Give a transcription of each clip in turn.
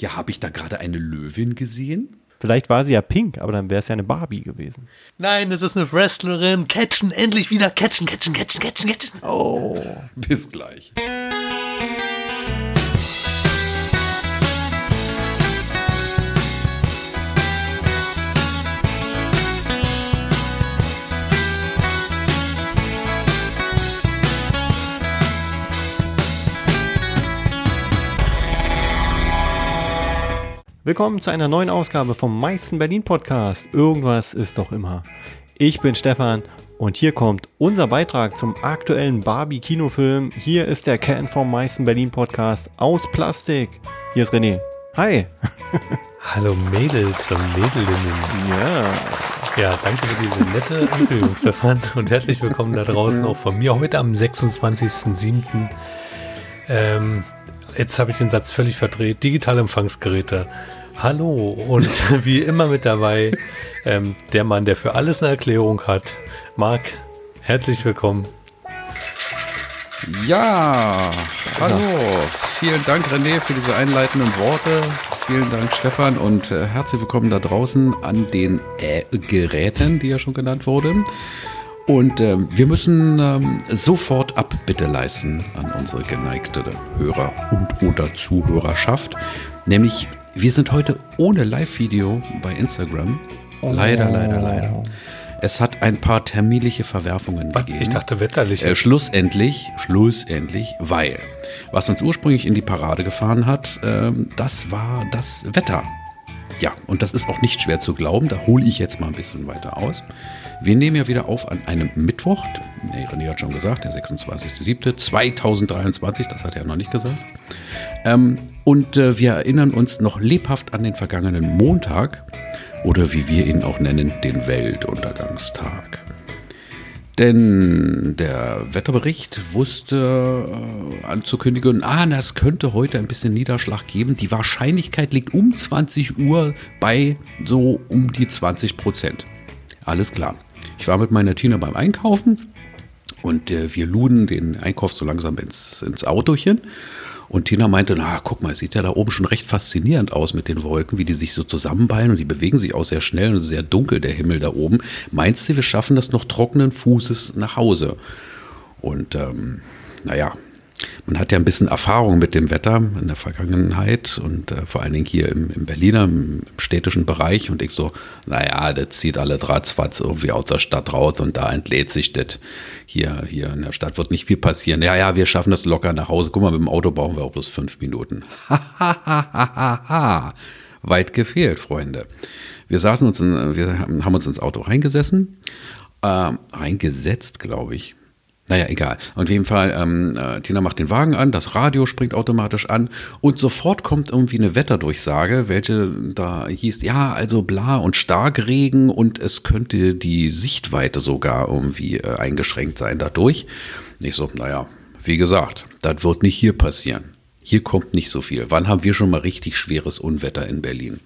Ja, habe ich da gerade eine Löwin gesehen? Vielleicht war sie ja pink, aber dann wäre es ja eine Barbie gewesen. Nein, es ist eine Wrestlerin. Catchen, endlich wieder catchen, catchen, catchen, catchen, catchen. Oh. Bis gleich. Willkommen zu einer neuen Ausgabe vom meisten Berlin Podcast. Irgendwas ist doch immer. Ich bin Stefan und hier kommt unser Beitrag zum aktuellen Barbie Kinofilm. Hier ist der Ken vom meisten Berlin Podcast aus Plastik. Hier ist René. Hi. Hallo Mädels und Mädelinnen. Ja. Ja, danke für diese nette Ankündigung, Stefan. Und herzlich willkommen da draußen auch von mir heute am 26.07. Ähm, jetzt habe ich den Satz völlig verdreht. Digitale Empfangsgeräte. Hallo und wie immer mit dabei ähm, der Mann, der für alles eine Erklärung hat. Marc, herzlich willkommen. Ja, hallo. Vielen Dank, René, für diese einleitenden Worte. Vielen Dank, Stefan, und äh, herzlich willkommen da draußen an den äh, Geräten, die ja schon genannt wurden. Und ähm, wir müssen ähm, sofort Abbitte leisten an unsere geneigte Hörer und oder Zuhörerschaft. Nämlich wir sind heute ohne Live-Video bei Instagram. Leider, leider, leider. Es hat ein paar terminliche Verwerfungen Was? gegeben. Ich dachte wetterlich. Äh, schlussendlich, schlussendlich, weil was uns ursprünglich in die Parade gefahren hat, ähm, das war das Wetter. Ja, und das ist auch nicht schwer zu glauben. Da hole ich jetzt mal ein bisschen weiter aus. Wir nehmen ja wieder auf an einem Mittwoch. Nee, René hat schon gesagt, der 26.07.2023. Das hat er noch nicht gesagt. Ähm, und äh, wir erinnern uns noch lebhaft an den vergangenen Montag oder wie wir ihn auch nennen, den Weltuntergangstag. Denn der Wetterbericht wusste äh, anzukündigen, ah, na, es könnte heute ein bisschen Niederschlag geben. Die Wahrscheinlichkeit liegt um 20 Uhr bei so um die 20 Prozent. Alles klar. Ich war mit meiner Tina beim Einkaufen und äh, wir luden den Einkauf so langsam ins, ins Autochen. Und Tina meinte, na, guck mal, es sieht ja da oben schon recht faszinierend aus mit den Wolken, wie die sich so zusammenballen und die bewegen sich auch sehr schnell und sehr dunkel, der Himmel da oben. Meinst du, wir schaffen das noch trockenen Fußes nach Hause? Und ähm, naja, man hat ja ein bisschen Erfahrung mit dem Wetter in der Vergangenheit und äh, vor allen Dingen hier im, im Berliner, im, städtischen Bereich. Und ich so, naja, das zieht alle dratzfatz irgendwie aus der Stadt raus und da entlädt sich das. Hier, hier in der Stadt wird nicht viel passieren. Ja, ja, wir schaffen das locker nach Hause. Guck mal, mit dem Auto brauchen wir auch bloß fünf Minuten. Weit gefehlt, Freunde. Wir saßen uns, in, wir haben uns ins Auto reingesessen, äh, reingesetzt, glaube ich. Naja, egal. Auf jeden Fall, ähm, äh, Tina macht den Wagen an, das Radio springt automatisch an und sofort kommt irgendwie eine Wetterdurchsage, welche da hieß, ja, also bla und Starkregen und es könnte die Sichtweite sogar irgendwie äh, eingeschränkt sein dadurch. Ich so, naja, wie gesagt, das wird nicht hier passieren. Hier kommt nicht so viel. Wann haben wir schon mal richtig schweres Unwetter in Berlin?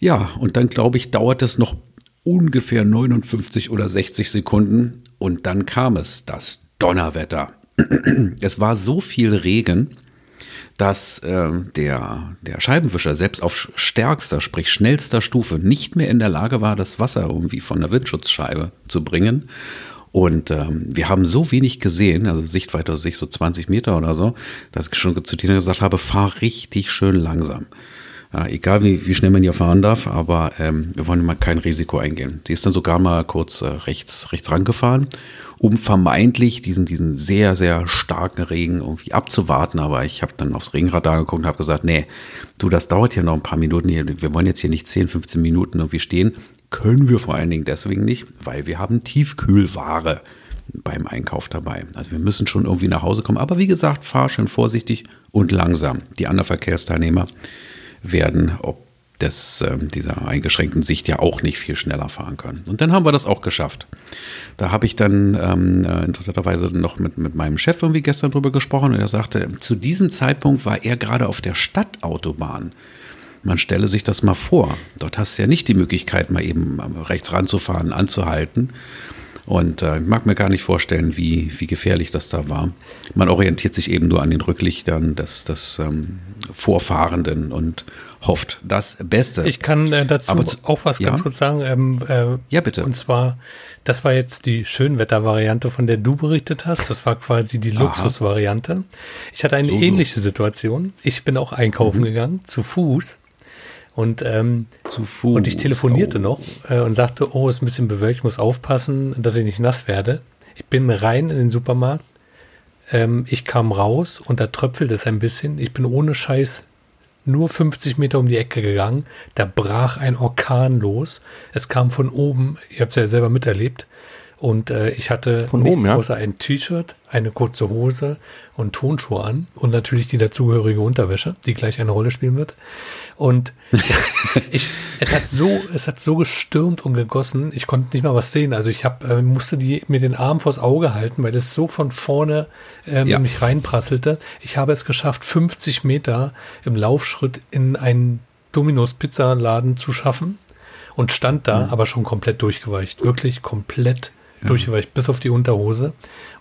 Ja, und dann glaube ich, dauert es noch ungefähr 59 oder 60 Sekunden und dann kam es, das Donnerwetter. Es war so viel Regen, dass äh, der, der Scheibenwischer selbst auf stärkster, sprich schnellster Stufe nicht mehr in der Lage war, das Wasser irgendwie von der Windschutzscheibe zu bringen. Und ähm, wir haben so wenig gesehen, also Sichtweite sich so 20 Meter oder so, dass ich schon zu Tina gesagt habe, fahr richtig schön langsam. Ja, egal wie, wie schnell man hier fahren darf, aber ähm, wir wollen mal kein Risiko eingehen. Sie ist dann sogar mal kurz äh, rechts, rechts rangefahren, um vermeintlich diesen, diesen sehr, sehr starken Regen irgendwie abzuwarten. Aber ich habe dann aufs Regenradar geguckt und habe gesagt, nee, du, das dauert hier noch ein paar Minuten. Wir wollen jetzt hier nicht 10, 15 Minuten irgendwie stehen. Können wir vor allen Dingen deswegen nicht, weil wir haben Tiefkühlware beim Einkauf dabei. Also wir müssen schon irgendwie nach Hause kommen. Aber wie gesagt, fahr schön vorsichtig und langsam. Die anderen Verkehrsteilnehmer werden, ob des, äh, dieser eingeschränkten Sicht ja auch nicht viel schneller fahren können. Und dann haben wir das auch geschafft. Da habe ich dann ähm, äh, interessanterweise noch mit, mit meinem Chef irgendwie gestern drüber gesprochen und er sagte, zu diesem Zeitpunkt war er gerade auf der Stadtautobahn. Man stelle sich das mal vor. Dort hast du ja nicht die Möglichkeit, mal eben rechts ranzufahren, anzuhalten. Und äh, ich mag mir gar nicht vorstellen, wie, wie gefährlich das da war. Man orientiert sich eben nur an den Rücklichtern des, des ähm, Vorfahrenden und hofft das Beste. Ich kann äh, dazu Aber auch was ganz ja? kurz sagen. Ähm, äh, Ja, bitte. Und zwar, das war jetzt die Schönwettervariante, von der du berichtet hast. Das war quasi die. Luxusvariante. Ich hatte eine So, so. ähnliche Situation. Ich bin auch Mhm. einkaufen gegangen, zu Fuß. Und, ähm, und ich telefonierte Oh. noch äh, und sagte, oh, ist ein bisschen bewölkt, ich muss aufpassen, dass ich nicht nass werde. Ich bin rein in den Supermarkt. Ähm, ich kam raus und da tröpfelt es ein bisschen. Ich bin ohne Scheiß nur 50 Meter um die Ecke gegangen. Da brach ein Orkan los. Es kam von oben. Ihr habt es ja selber miterlebt. Und äh, ich hatte Von nichts oben, ja? außer ein T-Shirt, eine kurze Hose und Tonschuhe an und natürlich die dazugehörige Unterwäsche, die gleich eine Rolle spielen wird. Und ich, es hat so, es hat so gestürmt und gegossen, ich konnte nicht mal was sehen. Also ich hab, äh, musste die mir den Arm vors Auge halten, weil es so von vorne ähm, Ja. in mich reinprasselte. Ich habe es geschafft, 50 Meter im Laufschritt in einen Dominos Pizzaladen zu schaffen und stand da, aber schon komplett durchgeweicht. Wirklich komplett durchgeweicht, bis auf die Unterhose.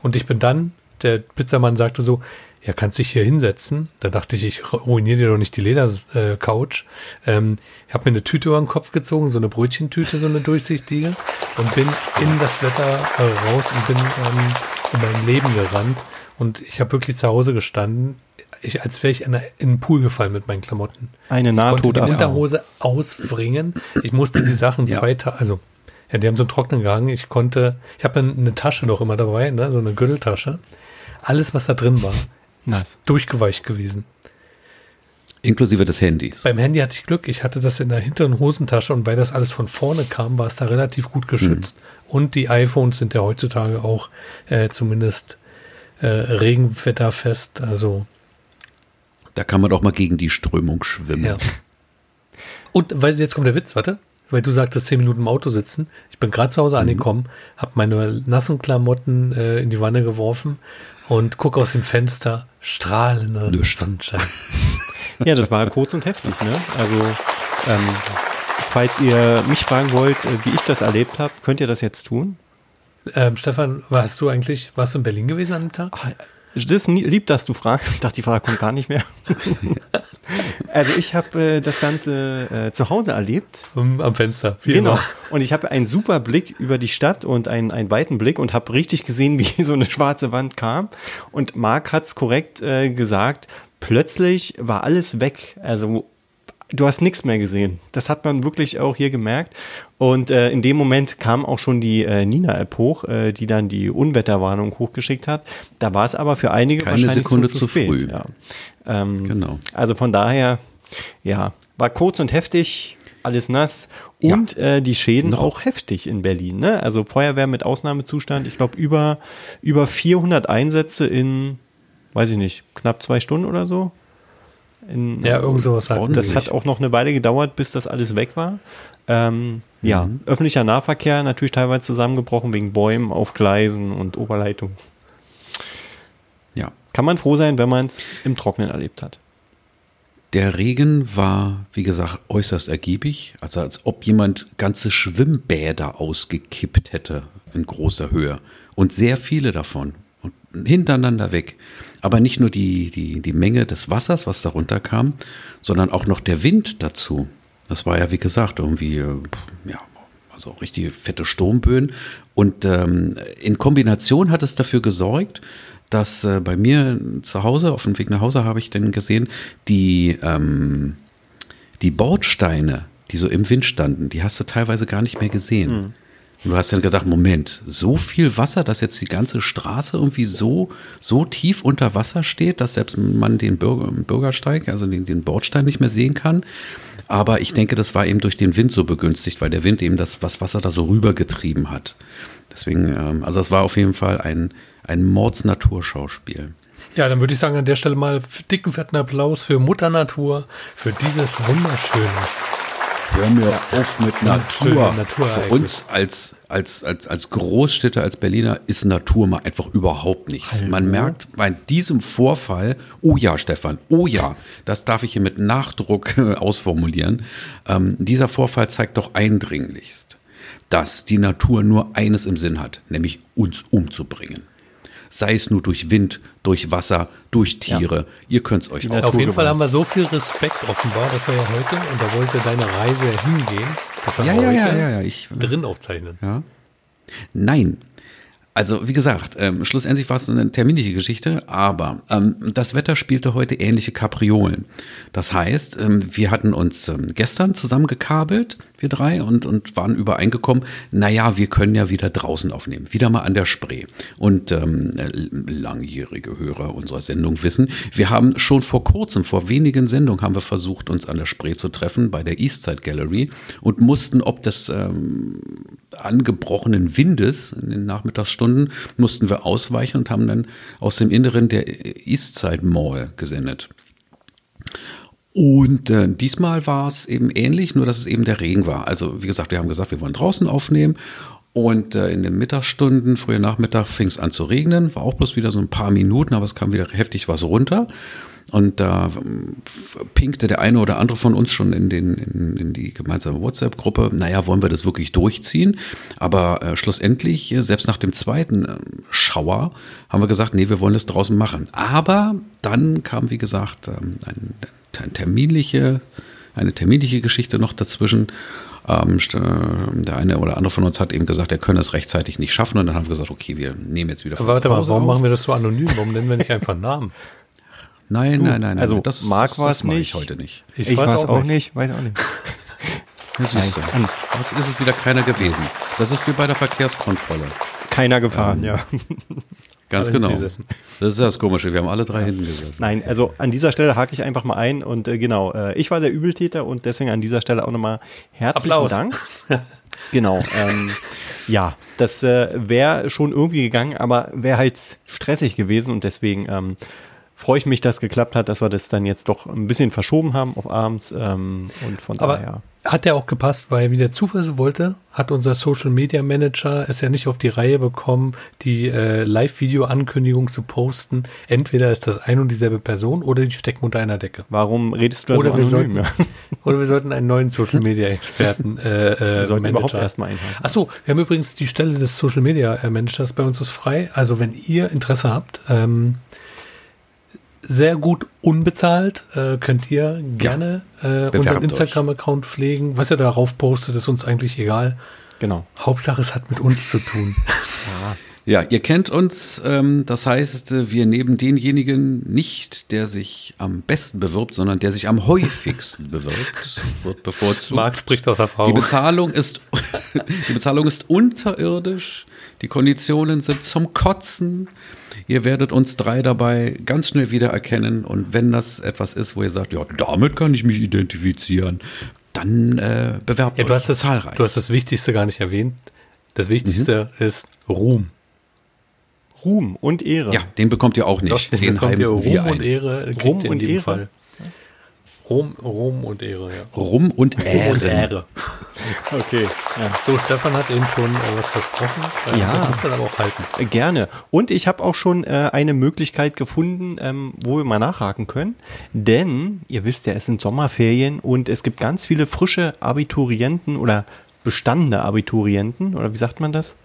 Und ich bin dann, der Pizzamann sagte so, ja, kannst dich hier hinsetzen. Da dachte ich, ich ruiniere dir doch nicht die Ledercouch. Ähm, ich habe mir eine Tüte über den Kopf gezogen, so eine Brötchentüte, so eine durchsichtige und bin in das Wetter äh, raus und bin ähm, um mein Leben gerannt. Und ich habe wirklich zu Hause gestanden, ich, als wäre ich in, in einen Pool gefallen mit meinen Klamotten. Eine Ich konnte die Nahtoderfahrung. Unterhose auswringen. Ich musste die Sachen Ja. zwei Tage, also ja, die haben so einen Trocknen gehangen. Ich konnte, ich habe eine Tasche noch immer dabei, ne, so eine Gürteltasche. Alles, was da drin war, Nass. ist durchgeweicht gewesen. Inklusive des Handys. Beim Handy hatte ich Glück, ich hatte das in der hinteren Hosentasche und weil das alles von vorne kam, war es da relativ gut geschützt. Und die iPhones sind ja heutzutage auch äh, zumindest äh, regenwetterfest. Also Da kann man doch mal gegen die Strömung schwimmen. Ja. Und weil jetzt kommt der Witz, warte, weil du sagtest, zehn Minuten im Auto sitzen. Ich bin gerade zu Hause angekommen, habe meine nassen Klamotten äh, in die Wanne geworfen und gucke aus dem Fenster, strahlender Nichts. Sonnenschein. Ja, das war kurz und heftig, ne? Also, ähm, falls ihr mich fragen wollt, äh, wie ich das erlebt habe, könnt ihr das jetzt tun. Ähm, Stefan, warst du eigentlich, warst du in Berlin gewesen an dem Tag? Das lieb, dass du fragst. Ich dachte, die Frage kommt gar nicht mehr. also ich habe äh, das Ganze äh, zu Hause erlebt. Am Fenster. Wie Genau. immer. Und ich habe einen super Blick über die Stadt und einen, einen weiten Blick und habe richtig gesehen, wie so eine schwarze Wand kam. Und Marc hat's korrekt äh, gesagt. Plötzlich war alles weg. Also du hast nichts mehr gesehen. Das hat man wirklich auch hier gemerkt. Und äh, in dem Moment kam auch schon die äh, Nina-App hoch, äh, die dann die Unwetterwarnung hochgeschickt hat. Da war es aber für einige Keine wahrscheinlich Sekunde schon zu spät. früh. Ja. Ähm, Genau. Also von daher, ja, war kurz und heftig, alles nass Ja. und äh, die Schäden Noch. auch heftig in Berlin. Ne? Also Feuerwehr mit Ausnahmezustand, ich glaube über, über 400 Einsätze in, weiß ich nicht, knapp zwei Stunden oder so. In, Ja, irgend sowas halt. Das hat auch noch eine Weile gedauert, bis das alles weg war. Ähm, ja, öffentlicher Nahverkehr natürlich teilweise zusammengebrochen wegen Bäumen auf Gleisen und Oberleitung. Ja. Kann man froh sein, wenn man es im Trocknen erlebt hat. Der Regen war, wie gesagt, äußerst ergiebig. Also als ob jemand ganze Schwimmbäder ausgekippt hätte in großer Höhe. Und sehr viele davon. Hintereinander weg. Aber nicht nur die, die, die Menge des Wassers, was darunter kam, sondern auch noch der Wind dazu. Das war ja, wie gesagt, irgendwie, äh, ja, also richtige fette Sturmböen. Und ähm, in Kombination hat es dafür gesorgt, dass äh, bei mir zu Hause, auf dem Weg nach Hause, habe ich dann gesehen, die, ähm, die Bordsteine, die so im Wind standen, die hast du teilweise gar nicht mehr gesehen. Und du hast dann gedacht, Moment, so viel Wasser, dass jetzt die ganze Straße irgendwie so, so tief unter Wasser steht, dass selbst man den Bürger, Bürgersteig, also den, den Bordstein nicht mehr sehen kann. Aber ich denke, das war eben durch den Wind so begünstigt, weil der Wind eben das was Wasser da so rübergetrieben hat. Deswegen, ähm, also es war auf jeden Fall ein, ein Mordsnaturschauspiel. Ja, dann würde ich sagen, an der Stelle mal dicken, fetten Applaus für Mutter Natur, für dieses wunderschöne. Hör mir auf mit Natur. Natur. Für uns als, als, als, als Großstädter, als Berliner ist Natur mal einfach überhaupt nichts. Man merkt bei diesem Vorfall, oh ja, Stefan, oh ja, das darf ich hier mit Nachdruck ausformulieren. Ähm, dieser Vorfall zeigt doch eindringlichst, dass die Natur nur eines im Sinn hat, nämlich uns umzubringen. Sei es nur durch Wind, durch Wasser, durch Tiere. Ihr könnt es euch auch. Auf jeden Fall haben wir so viel Respekt offenbar, dass wir ja heute, und da wollte deine Reise hingehen, dass wir Ja, ja, heute ja, ja, ja. Ich, drin aufzeichnen. Ja. Nein. Also wie gesagt, ähm, schlussendlich war es eine terminliche Geschichte, aber ähm, das Wetter spielte heute ähnliche Kapriolen. Das heißt, ähm, wir hatten uns ähm, gestern zusammengekabelt, wir drei, und, und waren übereingekommen, naja, wir können ja wieder draußen aufnehmen, wieder mal an der Spree. Und ähm, äh, langjährige Hörer unserer Sendung wissen, wir haben schon vor kurzem, vor wenigen Sendungen, haben wir versucht, uns an der Spree zu treffen bei der Eastside Gallery und mussten ob des ähm, angebrochenen Windes in den Nachmittagsstunden mussten wir ausweichen und haben dann aus dem Inneren der Eastside Mall gesendet. Und äh, diesmal war es eben ähnlich, nur dass es eben der Regen war. Also wie gesagt, wir haben gesagt, wir wollen draußen aufnehmen. Und äh, in den Mittagsstunden, früher Nachmittag, fing es an zu regnen. War auch bloß wieder so ein paar Minuten, aber es kam wieder heftig was runter. Und da ähm, pinkte der eine oder andere von uns schon in, den, in, in die gemeinsame WhatsApp-Gruppe, naja, wollen wir das wirklich durchziehen? Aber äh, schlussendlich, äh, selbst nach dem zweiten äh, Schauer, haben wir gesagt, nee, wir wollen es draußen machen. Aber dann kam, wie gesagt, ähm, ein, ein terminliche, eine terminliche Geschichte noch dazwischen. Ähm, äh, der eine oder andere von uns hat eben gesagt, er könne es rechtzeitig nicht schaffen. Und dann haben wir gesagt, okay, wir nehmen jetzt wieder Aber warte mal, warum auf. machen wir das so anonym? Warum nennen wir nicht einfach Namen? Nein, nein, nein, nein. also das, Marc das, war's das mache nicht. ich heute nicht. Ich, weiß auch nicht. weiß auch nicht. Das ist, an- das ist es wieder keiner gewesen. Das ist wie bei der Verkehrskontrolle. Keiner gefahren, ja. Ganz genau. Das ist das Komische. Wir haben alle drei hinten gesessen. Nein, also an dieser Stelle hake ich einfach mal ein und äh, genau, äh, ich war der Übeltäter und deswegen an dieser Stelle auch nochmal herzlichen Applaus. Dank. genau. Ähm, ja, das äh, wäre schon irgendwie gegangen, aber wäre halt stressig gewesen und deswegen ähm, freue ich mich, dass geklappt hat, dass wir das dann jetzt doch ein bisschen verschoben haben auf abends ähm, und von Aber daher. hat ja auch gepasst, weil wie der Zufall so wollte, hat unser Social Media Manager es ja nicht auf die Reihe bekommen, die äh, Live-Video-Ankündigung zu posten. Entweder ist das ein und dieselbe Person oder die stecken unter einer Decke. Warum redest du da Oder so wir, anonym? sollten, Ja? oder wir sollten einen neuen Social Media Experten äh, äh, Wir sollten überhaupt Manager. erstmal einhaken. Achso, wir haben übrigens die Stelle des Social Media äh, Managers bei uns ist frei. Also wenn ihr Interesse habt, ähm, sehr gut unbezahlt, äh, könnt ihr gerne äh, bewerbt unseren. Instagram-Account pflegen. Was ihr darauf postet, ist uns eigentlich egal. Genau. Hauptsache, es hat mit uns zu tun. Ja, ihr kennt uns. Ähm, das heißt, äh, wir nehmen denjenigen nicht, der sich am besten bewirbt, sondern der sich am häufigsten bewirbt, wird bevorzugt. Marc spricht aus Die Erfahrung. Bezahlung ist, die Bezahlung ist unterirdisch. Die Konditionen sind zum Kotzen. Ihr werdet uns drei dabei ganz schnell wiedererkennen. Und wenn das etwas ist, wo ihr sagt, ja, damit kann ich mich identifizieren, dann äh, bewerbt Ja, du euch hast, das, zahlreich. du hast das Wichtigste gar nicht erwähnt. Das Wichtigste ist Ruhm. Ruhm und Ehre. ja, den bekommt ihr auch nicht. Doch, den bekommt ihr Ruhm und ein. Ehre. kriegt Ruhm ihr in und jedem Ehre? Fall. Ruhm, Ruhm und Ehre, ja. Rum und Ruhm und. Ehre. Okay. Ja. So, Stefan hat eben schon äh, was versprochen. Äh, Ja. Das muss er aber auch halten. Äh, Gerne. Und ich habe auch schon äh, eine Möglichkeit gefunden, ähm, wo wir mal nachhaken können. Denn ihr wisst ja, es sind Sommerferien und es gibt ganz viele frische Abiturienten oder bestandene Abiturienten. Oder wie sagt man das?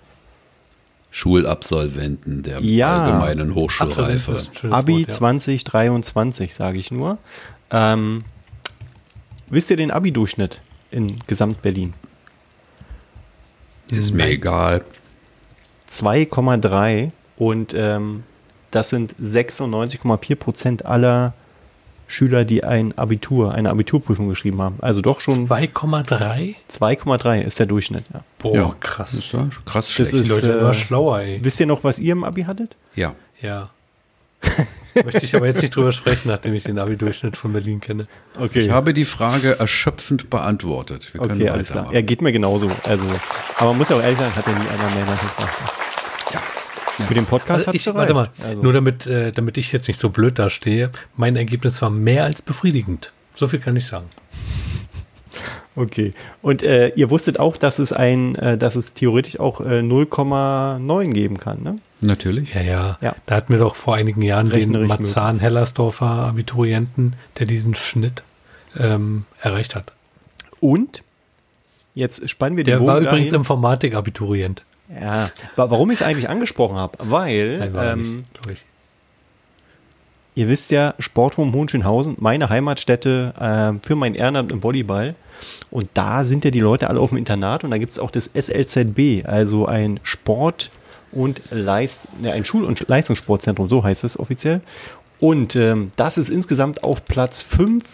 Schulabsolventen der Ja. allgemeinen Hochschulreife. Abi Wort, ja. 2023, sage ich nur. Ähm, wisst ihr den Abi-Durchschnitt in Gesamt-Berlin? Ist mir egal. 2,3 und ähm, das sind 96,4 Prozent aller Schüler, die ein Abitur, eine Abiturprüfung geschrieben haben. Also doch schon 2,3? 2,3 ist der Durchschnitt. Ja. Boah, Ja, krass. Ist ja krass Das schlecht. Die ist- Leute äh, immer schlauer, ey. Wisst ihr noch, was ihr im Abi hattet? ja. Ja. Möchte ich aber jetzt nicht drüber sprechen, nachdem ich den Abi-Durchschnitt von Berlin kenne. Okay. Ich habe die Frage erschöpfend beantwortet. Wir können okay, alles klar. Er geht mir genauso. Also, aber man muss ja auch ehrlich sein, hat ja nie einer mehr nachgefragt. Ja. Für den Podcast Also hat ich, warte mal, Also, nur damit, äh, damit ich jetzt nicht so blöd dastehe, mein Ergebnis war mehr als befriedigend. So viel kann ich sagen. Okay. Und äh, ihr wusstet auch, dass es ein, äh, dass es theoretisch auch äh, 0,9 geben kann, ne? Natürlich. Ja, ja, Ja. Da hatten wir doch vor einigen Jahren den Marzahn-Hellersdorfer Abiturienten, der diesen Schnitt ähm, erreicht hat. Und Jetzt spannen wir den Der Bogen war übrigens dahin. Informatik-Abiturient. Ja, wa- warum ich es eigentlich angesprochen habe? Weil, Nein, war ähm, nicht. Ihr wisst ja, Sportturm Hohenschönhausen, meine Heimatstätte äh, für mein Ehrenamt im Volleyball. Und da sind ja die Leute alle auf dem Internat und da gibt es auch das SLZB, also ein Sport- und Leist, ne, ein Schul- und Leistungssportzentrum, so heißt es offiziell. Und ähm, das ist insgesamt auf Platz 5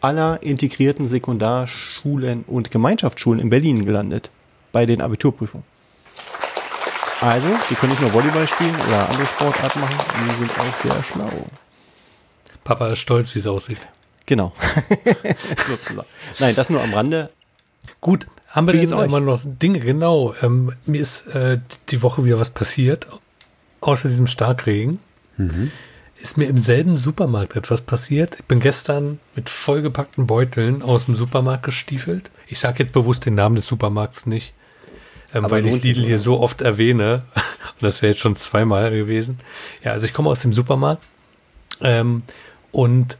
aller integrierten Sekundarschulen und Gemeinschaftsschulen in Berlin gelandet bei den Abiturprüfungen. Also, die können nicht nur Volleyball spielen oder andere Sportarten machen, die sind auch sehr schlau. Papa ist stolz, wie es aussieht. Genau. Sozusagen. Nein, das nur am Rande. Gut, haben wir Wie denn geht's euch? immer noch Dinge? Genau. Ähm, mir ist äh, die Woche wieder was passiert. Außer diesem Starkregen ist mir im selben Supermarkt etwas passiert. Ich bin gestern mit vollgepackten Beuteln aus dem Supermarkt gestiefelt. Ich sage jetzt bewusst den Namen des Supermarkts nicht, ähm, weil ich Lidl hier so oft erwähne. Und das wäre jetzt schon zweimal gewesen. Ja, also ich komme aus dem Supermarkt ähm, und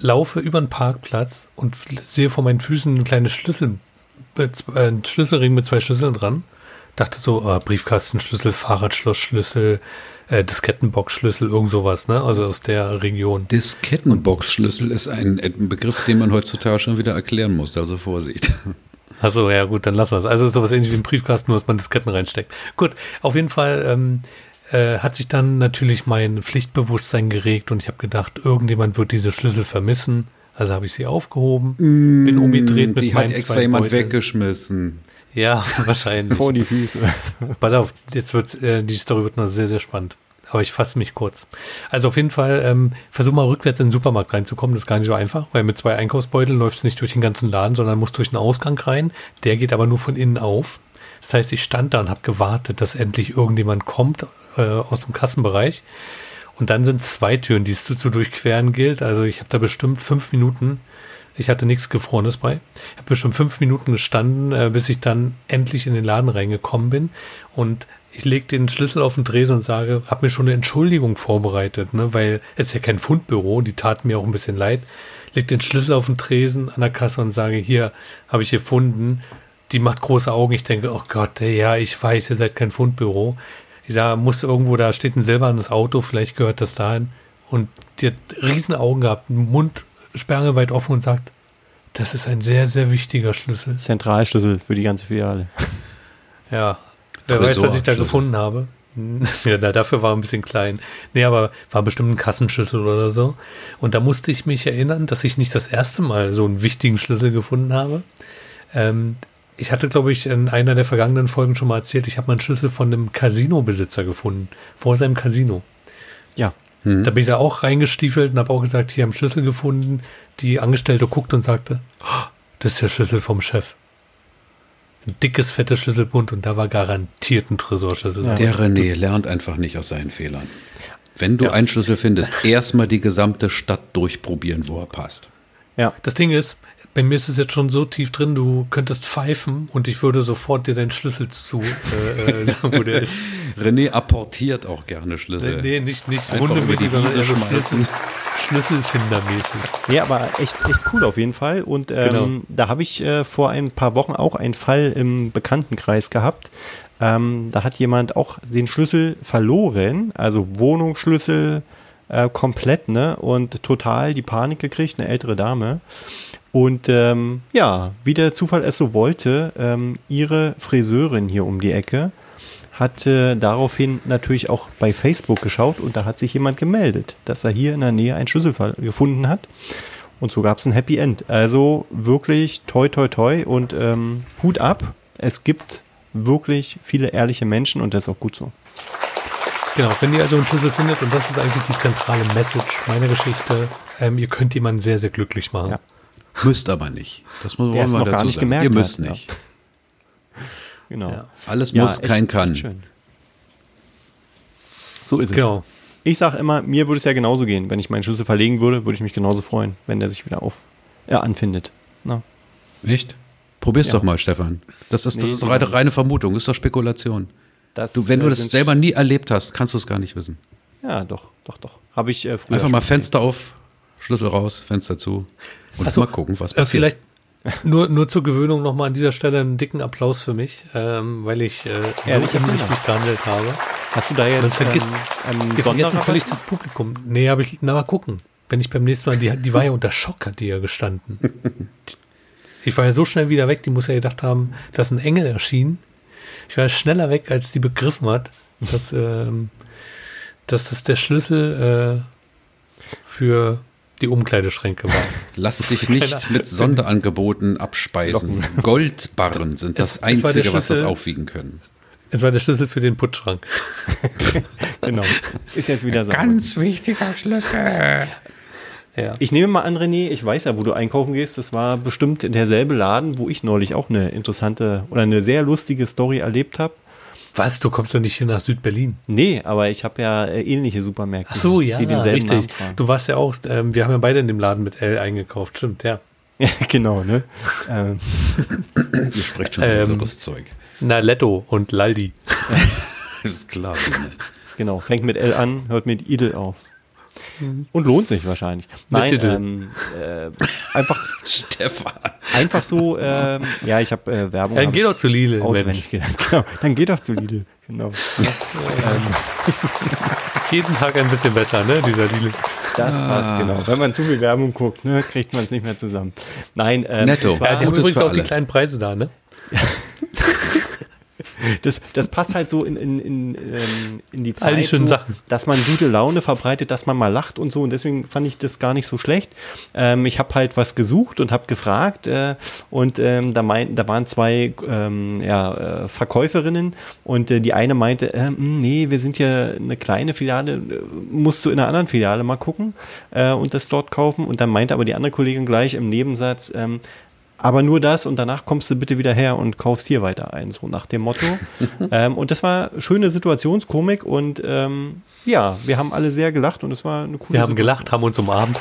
laufe über den Parkplatz und sehe vor meinen Füßen einen kleinen Schlüssel, äh, Schlüsselring mit zwei Schlüsseln dran. Dachte so, ah, Briefkastenschlüssel, Fahrradschlossschlüssel, äh, Diskettenboxschlüssel, irgend sowas, ne? Also aus der Region. Diskettenboxschlüssel ist ein, ein Begriff, den man heutzutage schon wieder erklären muss, also Vorsicht. Achso, ja gut, dann lassen wir es. Also sowas ähnlich wie ein Briefkasten, nur dass man Disketten reinsteckt. Gut, auf jeden Fall ähm, äh, hat sich dann natürlich mein Pflichtbewusstsein geregt und ich habe gedacht, irgendjemand wird diese Schlüssel vermissen. Also habe ich sie aufgehoben, bin umgedreht mit Die hat extra zwei jemand Beuteln. weggeschmissen. Ja, wahrscheinlich. Vor die Füße. Pass auf, jetzt wird's, äh, die Story wird noch sehr, sehr spannend. Aber ich fasse mich kurz. Also auf jeden Fall, ähm, versuch mal rückwärts in den Supermarkt reinzukommen. Das ist gar nicht so einfach, weil mit zwei Einkaufsbeuteln läufst du nicht durch den ganzen Laden, sondern musst durch einen Ausgang rein. Der geht aber nur von innen auf. Das heißt, ich stand da und habe gewartet, dass endlich irgendjemand kommt äh, aus dem Kassenbereich. Und dann sind zwei Türen, die es zu, zu durchqueren gilt. Also ich habe da bestimmt fünf Minuten. Ich hatte nichts Gefrorenes bei. Ich habe bestimmt fünf Minuten gestanden, äh, bis ich dann endlich in den Laden reingekommen bin. Und ich lege den Schlüssel auf den Tresen und sage, habe mir schon eine Entschuldigung vorbereitet, ne, weil es ist ja kein Fundbüro, die taten mir auch ein bisschen leid. Leg den Schlüssel auf den Tresen an der Kasse und sage, hier habe ich gefunden. Die macht große Augen. Ich denke, oh Gott, ja, ich weiß, ihr seid kein Fundbüro. Ich sage, muss irgendwo, da steht ein silbernes Auto, vielleicht gehört das dahin. Und die hat riesen Augen gehabt, Mund sperrangeweit offen und sagt, das ist ein sehr, sehr wichtiger Schlüssel. Zentralschlüssel für die ganze Filiale. Ja. Wer weiß, was ich da gefunden habe. Ja, na, dafür war ein bisschen klein. Nee, aber war bestimmt ein Kassenschlüssel oder so. Und da musste ich mich erinnern, dass ich nicht das erste Mal so einen wichtigen Schlüssel gefunden habe. Ähm, ich hatte, glaube ich, in einer der vergangenen Folgen schon mal erzählt, ich habe mal einen Schlüssel von einem Casino-Besitzer gefunden. Vor seinem Casino. Ja. Da bin ich da auch reingestiefelt und habe auch gesagt, hier haben Schlüssel gefunden. Die Angestellte guckte und sagte, "Oh, das ist der Schlüssel vom Chef. Ein dickes, fettes Schlüsselbund und da war garantiert ein Tresorschlüssel. Ja. Der René lernt einfach nicht aus seinen Fehlern. Wenn du einen Schlüssel findest, erstmal die gesamte Stadt durchprobieren, wo er passt. Ja. Das Ding ist, bei mir ist es jetzt schon so tief drin, du könntest pfeifen und ich würde sofort dir deinen Schlüssel zu äh, äh, sagen, wo der ist. René apportiert auch gerne Schlüssel. Nee, nicht, nicht die hundemäßig, sondern eher. Schlüssel, Schlüsselfindermäßig. Nee, aber echt, echt cool auf jeden Fall. Und ähm, Genau. da habe ich äh, vor ein paar Wochen auch einen Fall im Bekanntenkreis gehabt. Ähm, da hat jemand auch den Schlüssel verloren, also Wohnungsschlüssel äh, komplett, ne? Und total die Panik gekriegt, eine ältere Dame. Und ähm, ja, wie der Zufall es so wollte, ähm, ihre Friseurin hier um die Ecke hat äh, daraufhin natürlich auch bei Facebook geschaut und da hat sich jemand gemeldet, dass er hier in der Nähe einen Schlüssel ver- gefunden hat. Und so gab es ein Happy End. Also wirklich toi toi toi und ähm, Hut ab. Es gibt wirklich viele ehrliche Menschen und das ist auch gut so. Genau, wenn ihr also einen Schlüssel findet, und das ist eigentlich die zentrale Message meiner Geschichte, ähm, ihr könnt jemanden sehr, sehr glücklich machen. Ja. Müsst aber nicht. Das muss es wollen wir noch gar dazu nicht sagen. gemerkt Ihr müsst hat, ja. nicht. Genau. Ja. Alles Ja, muss, echt- kein kann. schön. So ist es. Genau. Ich sage immer, mir würde es ja genauso gehen. Wenn ich meinen Schlüssel verlegen würde, würde ich mich genauso freuen, wenn der sich wieder auf ja, anfindet. Na, Echt? Probier's Ja. doch mal, Stefan. Das ist, das Nee, ist genau. reine, reine Vermutung, das ist doch Spekulation. das, Du, wenn du äh, das selber nie erlebt hast, kannst du es gar nicht wissen. Ja, doch, doch, doch. Habe ich äh, früher Einfach mal Fenster auf, Schlüssel raus, Fenster zu und Ach so, mal gucken, was Äh, passiert. vielleicht, Nur, nur zur Gewöhnung nochmal an dieser Stelle einen dicken Applaus für mich, ähm, weil ich äh, Ehrlich, so umsichtig gehandelt habe. Hast du da jetzt Man vergisst, ähm, vergessen völlig das Publikum. Nee, habe ich, na mal gucken. Wenn ich beim nächsten Mal, die, die war ja unter Schock, hat die ja gestanden. Ich war ja so schnell wieder weg, die muss ja gedacht haben, dass ein Engel erschien. Ich war ja schneller weg, als die begriffen hat, dass, ähm, dass das der Schlüssel äh, für die Umkleideschränke war. Lass dich nicht mit Sonderangeboten abspeisen. Goldbarren sind das Es- es Einzige, was das aufwiegen können. Es war der Schlüssel für den Putzschrank. Genau. Ist jetzt wieder so. wichtiger Schlüssel. Ja. Ich nehme mal an, René, ich weiß ja, wo du einkaufen gehst. Das war bestimmt derselbe Laden, wo ich neulich auch eine interessante oder eine sehr lustige Story erlebt habe. Was? Du kommst doch nicht hier nach Südberlin. Nee, aber ich habe ja äh, ähnliche Supermärkte. Ach so, ja, die denselben richtig. Namen tragen. Du warst ja auch, ähm, wir haben ja beide in dem Laden mit L eingekauft, stimmt, ja. Ja, genau, ne? ähm, Ihr spricht schon Ähm, über wirres Zeug. Na, Letto und Laldi. Ist klar. Genau, fängt mit L an, hört mit Idel auf. Und lohnt sich wahrscheinlich. Nein, ähm, äh, einfach, Stefan. einfach so, ähm, ja, ich habe äh, Werbung. Dann geh doch zu Lidl, auswendig gelernt. Genau, dann geht doch zu Lidl. Genau. Jeden Tag ein bisschen besser, ne, dieser Lidl. Das passt, genau. Wenn man zu viel Werbung guckt, ne, kriegt man es nicht mehr zusammen. Nein, ähm, Netto. zwar- Ja, die haben übrigens auch die alle. kleinen Preise da, ne? Das, das passt halt so in, in, in, ähm, in die Zeit, All die schönen so, Sachen. dass man gute Laune verbreitet, dass man mal lacht und so. Und deswegen fand ich das gar nicht so schlecht. Ähm, ich habe halt was gesucht und habe gefragt. Äh, und ähm, da, mein, da waren zwei ähm, ja, äh, Verkäuferinnen. Und äh, die eine meinte, äh, "Hm, nee, wir sind ja eine kleine Filiale, äh, musst du in einer anderen Filiale mal gucken und das dort kaufen. Und dann meinte aber die andere Kollegin gleich im Nebensatz, ähm, aber nur das und danach kommst du bitte wieder her und kaufst hier weiter ein, so nach dem Motto. ähm, und das war schöne Situationskomik und ähm, ja, wir haben alle sehr gelacht und es war eine coole Wir haben Situation. gelacht, haben uns umarmt.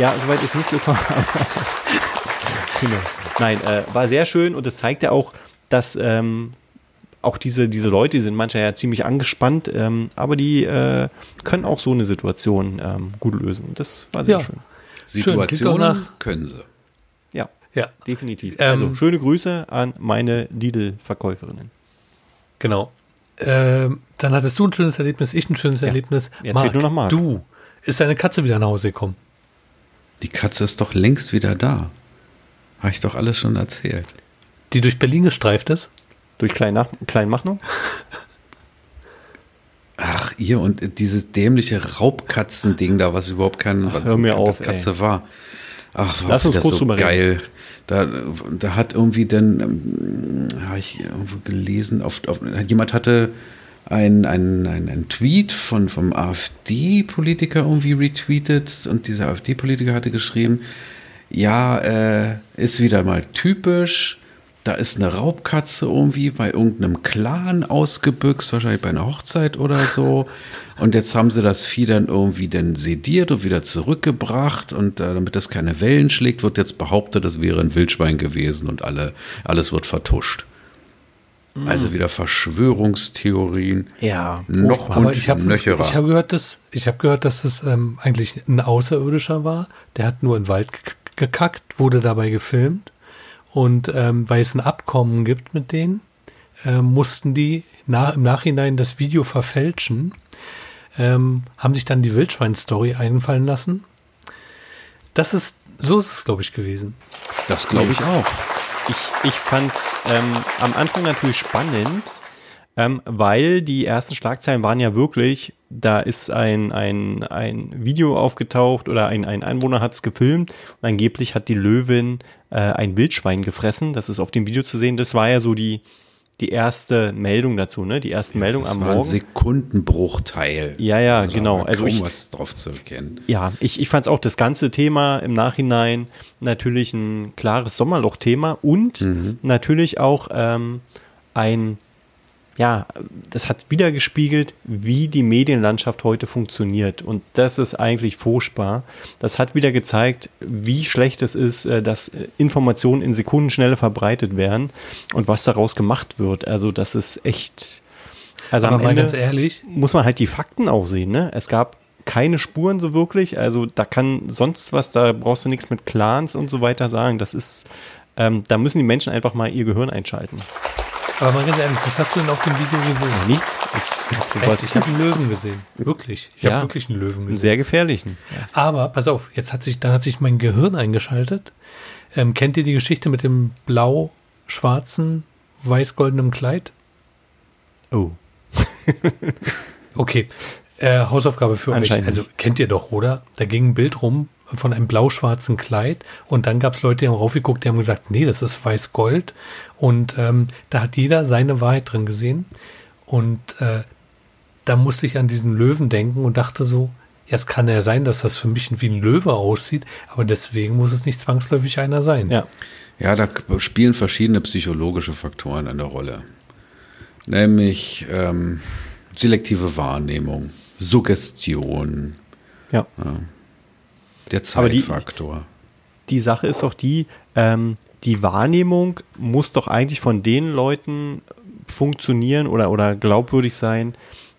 Ja, soweit ist nicht gekommen. genau. Nein, äh, war sehr schön und es zeigt ja auch, dass ähm, auch diese, diese Leute, die sind manchmal ja ziemlich angespannt, ähm, aber die äh, können auch so eine Situation ähm, gut lösen. Das war sehr Ja. schön. Situationen nach- können sie. Ja, Ja, definitiv. Ähm, also schöne Grüße an meine Lidl-Verkäuferinnen. genau. Ähm, dann hattest du ein schönes Erlebnis, ich ein schönes Erlebnis. jetzt fehlt nur noch Marc. Du, ist deine Katze wieder nach Hause gekommen? Die Katze ist doch längst wieder da. Habe ich doch alles schon erzählt. Die durch Berlin gestreift ist? Durch Klein Kleinmachnow? Ach, ihr und dieses dämliche Raubkatzending da, was überhaupt kein was hör mir keine auf, Katze war. Ach, war Lass uns das kurz so drüber reden. geil. Da, da hat irgendwie dann, ähm, habe ich irgendwo gelesen, auf, auf, jemand hatte ein, ein, ein, ein Tweet von, vom AfD-Politiker irgendwie retweetet und dieser AfD-Politiker hatte geschrieben, ja, äh, ist wieder mal typisch. Da ist eine Raubkatze irgendwie bei irgendeinem Clan ausgebüxt, wahrscheinlich bei einer Hochzeit oder so. Und jetzt haben sie das Vieh dann irgendwie dann sediert und wieder zurückgebracht. Und äh, damit das keine Wellen schlägt, wird jetzt behauptet, das wäre ein Wildschwein gewesen und alle, alles wird vertuscht. Also wieder Verschwörungstheorien. Ja. Noch Aber und ich habe nöcherer. ich hab gehört, dass, ich hab gehört, dass es ähm, eigentlich ein Außerirdischer war. Der hat nur in den Wald gek- gekackt, wurde dabei gefilmt. Und ähm, weil es ein Abkommen gibt mit denen, äh, mussten die nach, im Nachhinein das Video verfälschen, ähm, haben sich dann die Wildschwein-Story einfallen lassen. Das ist, so ist es, glaube ich, gewesen. das glaube ich auch. Ich, ich fand es ähm, am Anfang natürlich spannend, ähm, weil die ersten Schlagzeilen waren ja wirklich, da ist ein, ein, ein Video aufgetaucht oder ein, ein Einwohner hat es gefilmt und angeblich hat die Löwin äh, ein Wildschwein gefressen. Das ist auf dem Video zu sehen. Das war ja so die, die erste Meldung dazu, ne? Die erste Meldung Das am war ein Morgen. Sekundenbruchteil. Ja, ja, Also genau. Also kaum ich- was drauf zu erkennen. Ja, ich, ich fand es auch das ganze Thema im Nachhinein natürlich ein klares Sommerloch-Thema und natürlich auch ähm, ein, ja, das hat wieder gespiegelt, wie die Medienlandschaft heute funktioniert. Und das ist eigentlich furchtbar. Das hat wieder gezeigt, wie schlecht es ist, äh, dass äh, Informationen in Sekundenschnelle verbreitet werden und was daraus gemacht wird. Also das ist echt. Also Aber am Ende ganz ehrlich, muss man halt die Fakten auch sehen. Ne? Es gab keine Spuren so wirklich. Also da kann sonst was, da brauchst du nichts mit Clans und so weiter sagen. Das ist Ähm, da müssen die Menschen einfach mal ihr Gehirn einschalten. Aber mal ganz ehrlich, was hast du denn auf dem Video gesehen? Nichts. Ich, ich, Echt? Ich habe einen Löwen gesehen. Wirklich. Ich Ja. habe wirklich einen Löwen einen gesehen. sehr gefährlichen. Aber pass auf, jetzt hat sich, dann hat sich mein Gehirn eingeschaltet. Ähm, kennt ihr die Geschichte mit dem blau-schwarzen, weiß-goldenen Kleid? Oh. Okay, äh, Hausaufgabe für euch. Also kennt ihr doch, oder? Da ging ein Bild rum von einem blau-schwarzen Kleid und dann gab es Leute, die haben raufgeguckt, die haben gesagt, nee, das ist weiß-gold. Und ähm, da hat jeder seine Wahrheit drin gesehen. Und äh, da musste ich an diesen Löwen denken und dachte so, ja, es kann ja sein, dass das für mich wie ein Löwe aussieht, aber deswegen muss es nicht zwangsläufig einer sein. Ja. Ja, da spielen verschiedene psychologische Faktoren eine Rolle. Nämlich ähm, selektive Wahrnehmung, Suggestion, Ja. der Aber die- Zeitfaktor. die Sache ist auch die, ähm, die Wahrnehmung muss doch eigentlich von den Leuten funktionieren oder, oder glaubwürdig sein,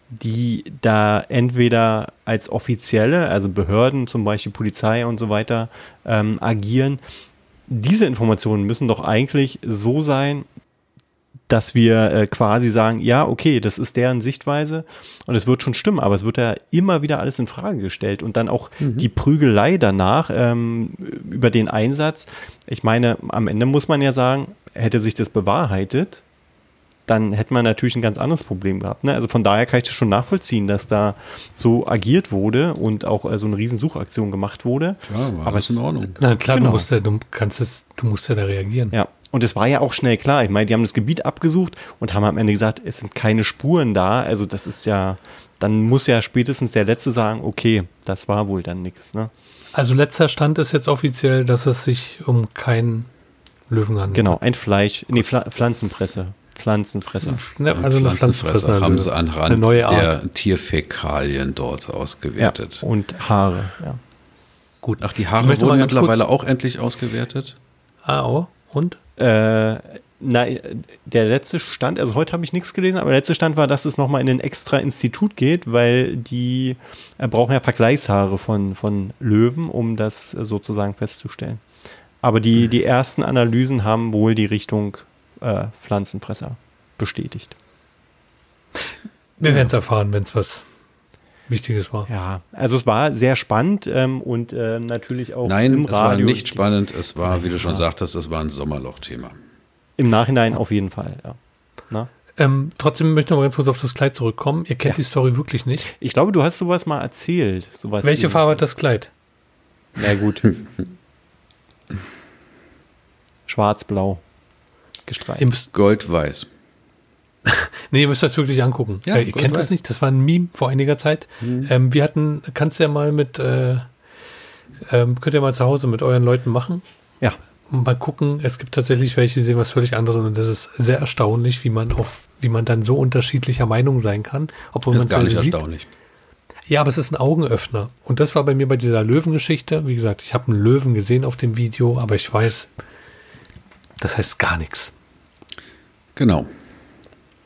die da entweder als Offizielle, also Behörden, zum Beispiel Polizei und so weiter, ähm, agieren. Diese Informationen müssen doch eigentlich so sein, dass wir äh, quasi sagen, ja, okay, das ist deren Sichtweise und es wird schon stimmen, aber es wird ja immer wieder alles in Frage gestellt und dann auch die Prügelei danach ähm, über den Einsatz. Ich meine, am Ende muss man ja sagen, hätte sich das bewahrheitet, dann hätte man natürlich ein ganz anderes Problem gehabt. Ne? Also von daher kann ich das schon nachvollziehen, dass da so agiert wurde und auch äh, so eine riesen Suchaktion gemacht wurde. Ja, war aber alles es- in Ordnung. Na klar, Genau. du musst ja, du kannst es, du musst ja da reagieren. Ja, und es war ja auch schnell klar. Ich meine, die haben das Gebiet abgesucht und haben am Ende gesagt, es sind keine Spuren da. Also das ist ja, dann muss ja spätestens der Letzte sagen, okay, das war wohl dann nichts. Ne? Also letzter Stand ist jetzt offiziell, dass es sich um keinen Löwen handelt. Genau, ein Fleisch, nee, Pfla Pflanzenfresser. Pflanzenfresser. Ne, also eine Pflanzenfresser. haben sie eine anhand neue Art. der Tierfäkalien dort Ja, ausgewertet. und Haare, ja. Gut. Ach, die Haare wurden mittlerweile auch endlich ausgewertet? Ah, oh. Und? Äh, na, der letzte Stand, also heute habe ich nichts gelesen, aber der letzte Stand war, dass es nochmal in ein extra Institut geht, weil die äh, brauchen ja Vergleichshaare von, von Löwen, um das äh, sozusagen festzustellen. Aber die, die ersten Analysen haben wohl die Richtung äh, Pflanzenfresser bestätigt. Wir werden es erfahren, wenn es was Wichtiges war. Ja, also es war sehr spannend ähm, und äh, natürlich auch Nein, im es war Radio. nicht spannend. Es war, wie du schon sagtest, es war ein Sommerloch-Thema. Im Nachhinein auf jeden Fall, ja. Na? Ähm, trotzdem möchte ich noch mal ganz kurz auf das Kleid zurückkommen. Ihr kennt Ja. die Story wirklich nicht. Ich glaube, du hast sowas mal erzählt. Sowas Welche. Farbe hat das Kleid? Na gut. Schwarz-blau gestreift. Gold-Weiß. Nee, ihr müsst das wirklich angucken. Ja, äh, ihr kennt das nicht, das war ein Meme vor einiger Zeit. Ähm, wir hatten, kannst du ja mal mit, äh, ähm, könnt ihr mal zu Hause mit euren Leuten machen. ja, Und mal gucken, es gibt tatsächlich welche, die sehen was völlig anderes und das ist sehr erstaunlich, wie man auf, wie man dann so unterschiedlicher Meinung sein kann, obwohl Das man ist gar nicht sieht. erstaunlich. Ja, aber es ist ein Augenöffner. Und das war bei mir bei dieser Löwengeschichte. Wie gesagt, ich habe einen Löwen gesehen auf dem Video, aber ich weiß, das heißt gar nichts. Genau.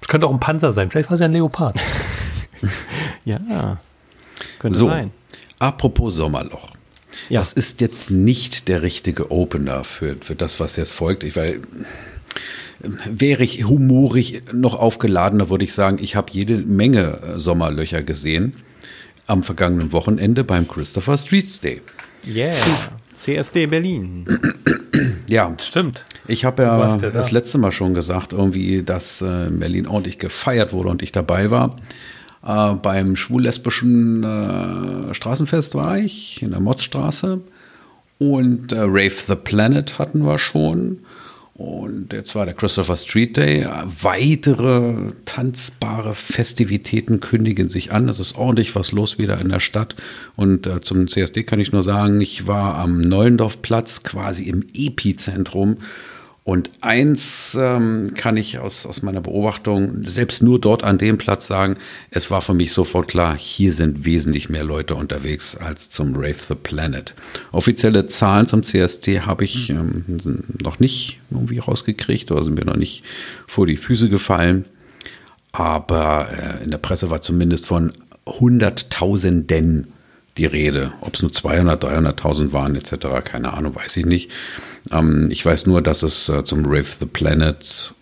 Es könnte auch ein Panzer sein. Vielleicht war es ja ein Leopard. ja. Könnte So, sein. apropos Sommerloch. Ja. Das ist jetzt nicht der richtige Opener für, für das, was jetzt folgt. Ich, weil, wäre ich humorig noch aufgeladener, würde ich sagen, ich habe jede Menge äh, Sommerlöcher gesehen am vergangenen Wochenende beim Christopher Streets Day. Yeah. CSD Berlin. Ja, Stimmt. ich habe ja ja da. das letzte Mal schon gesagt, irgendwie, dass äh, in Berlin ordentlich gefeiert wurde und ich dabei war. Äh, beim schwul-lesbischen äh, Straßenfest war ich in der Motzstraße und äh, Rave the Planet hatten wir schon. Und jetzt war der Christopher Street Day. Weitere tanzbare Festivitäten kündigen sich an. Es ist ordentlich was los wieder in der Stadt. Und äh, zum CSD kann ich nur sagen, ich war am Neulendorfplatz, quasi im Epizentrum. Und eins ähm, kann ich aus, aus meiner Beobachtung selbst nur dort an dem Platz sagen, es war für mich sofort klar, hier sind wesentlich mehr Leute unterwegs als zum Rave the Planet. Offizielle Zahlen zum CSD habe ich ähm, noch nicht irgendwie rausgekriegt oder sind mir noch nicht vor die Füße gefallen. Aber äh, in der Presse war zumindest von Hunderttausenden die Rede. Ob es nur 200, 300.000 waren etc., keine Ahnung, weiß ich nicht. Ähm, ich weiß nur, dass es äh, zum Rave the Planet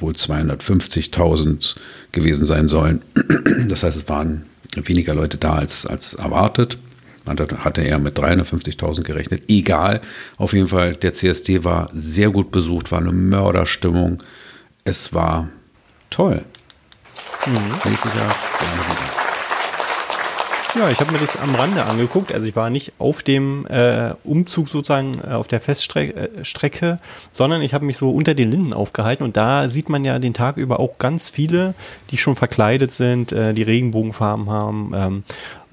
wohl 250.000 gewesen sein sollen. Das heißt, es waren weniger Leute da als, als erwartet. Man hatte eher mit 350.000 gerechnet. Egal, auf jeden Fall, der CSD war sehr gut besucht, war eine Mörderstimmung. Es war toll. Mhm. Nächstes Jahr gerne wieder. Ja, ich habe mir das am Rande angeguckt. Also ich war nicht auf dem äh, Umzug sozusagen äh, auf der Feststrecke, äh, sondern ich habe mich so unter den Linden aufgehalten und da sieht man ja den Tag über auch ganz viele, die schon verkleidet sind, äh, die Regenbogenfarben haben, ähm,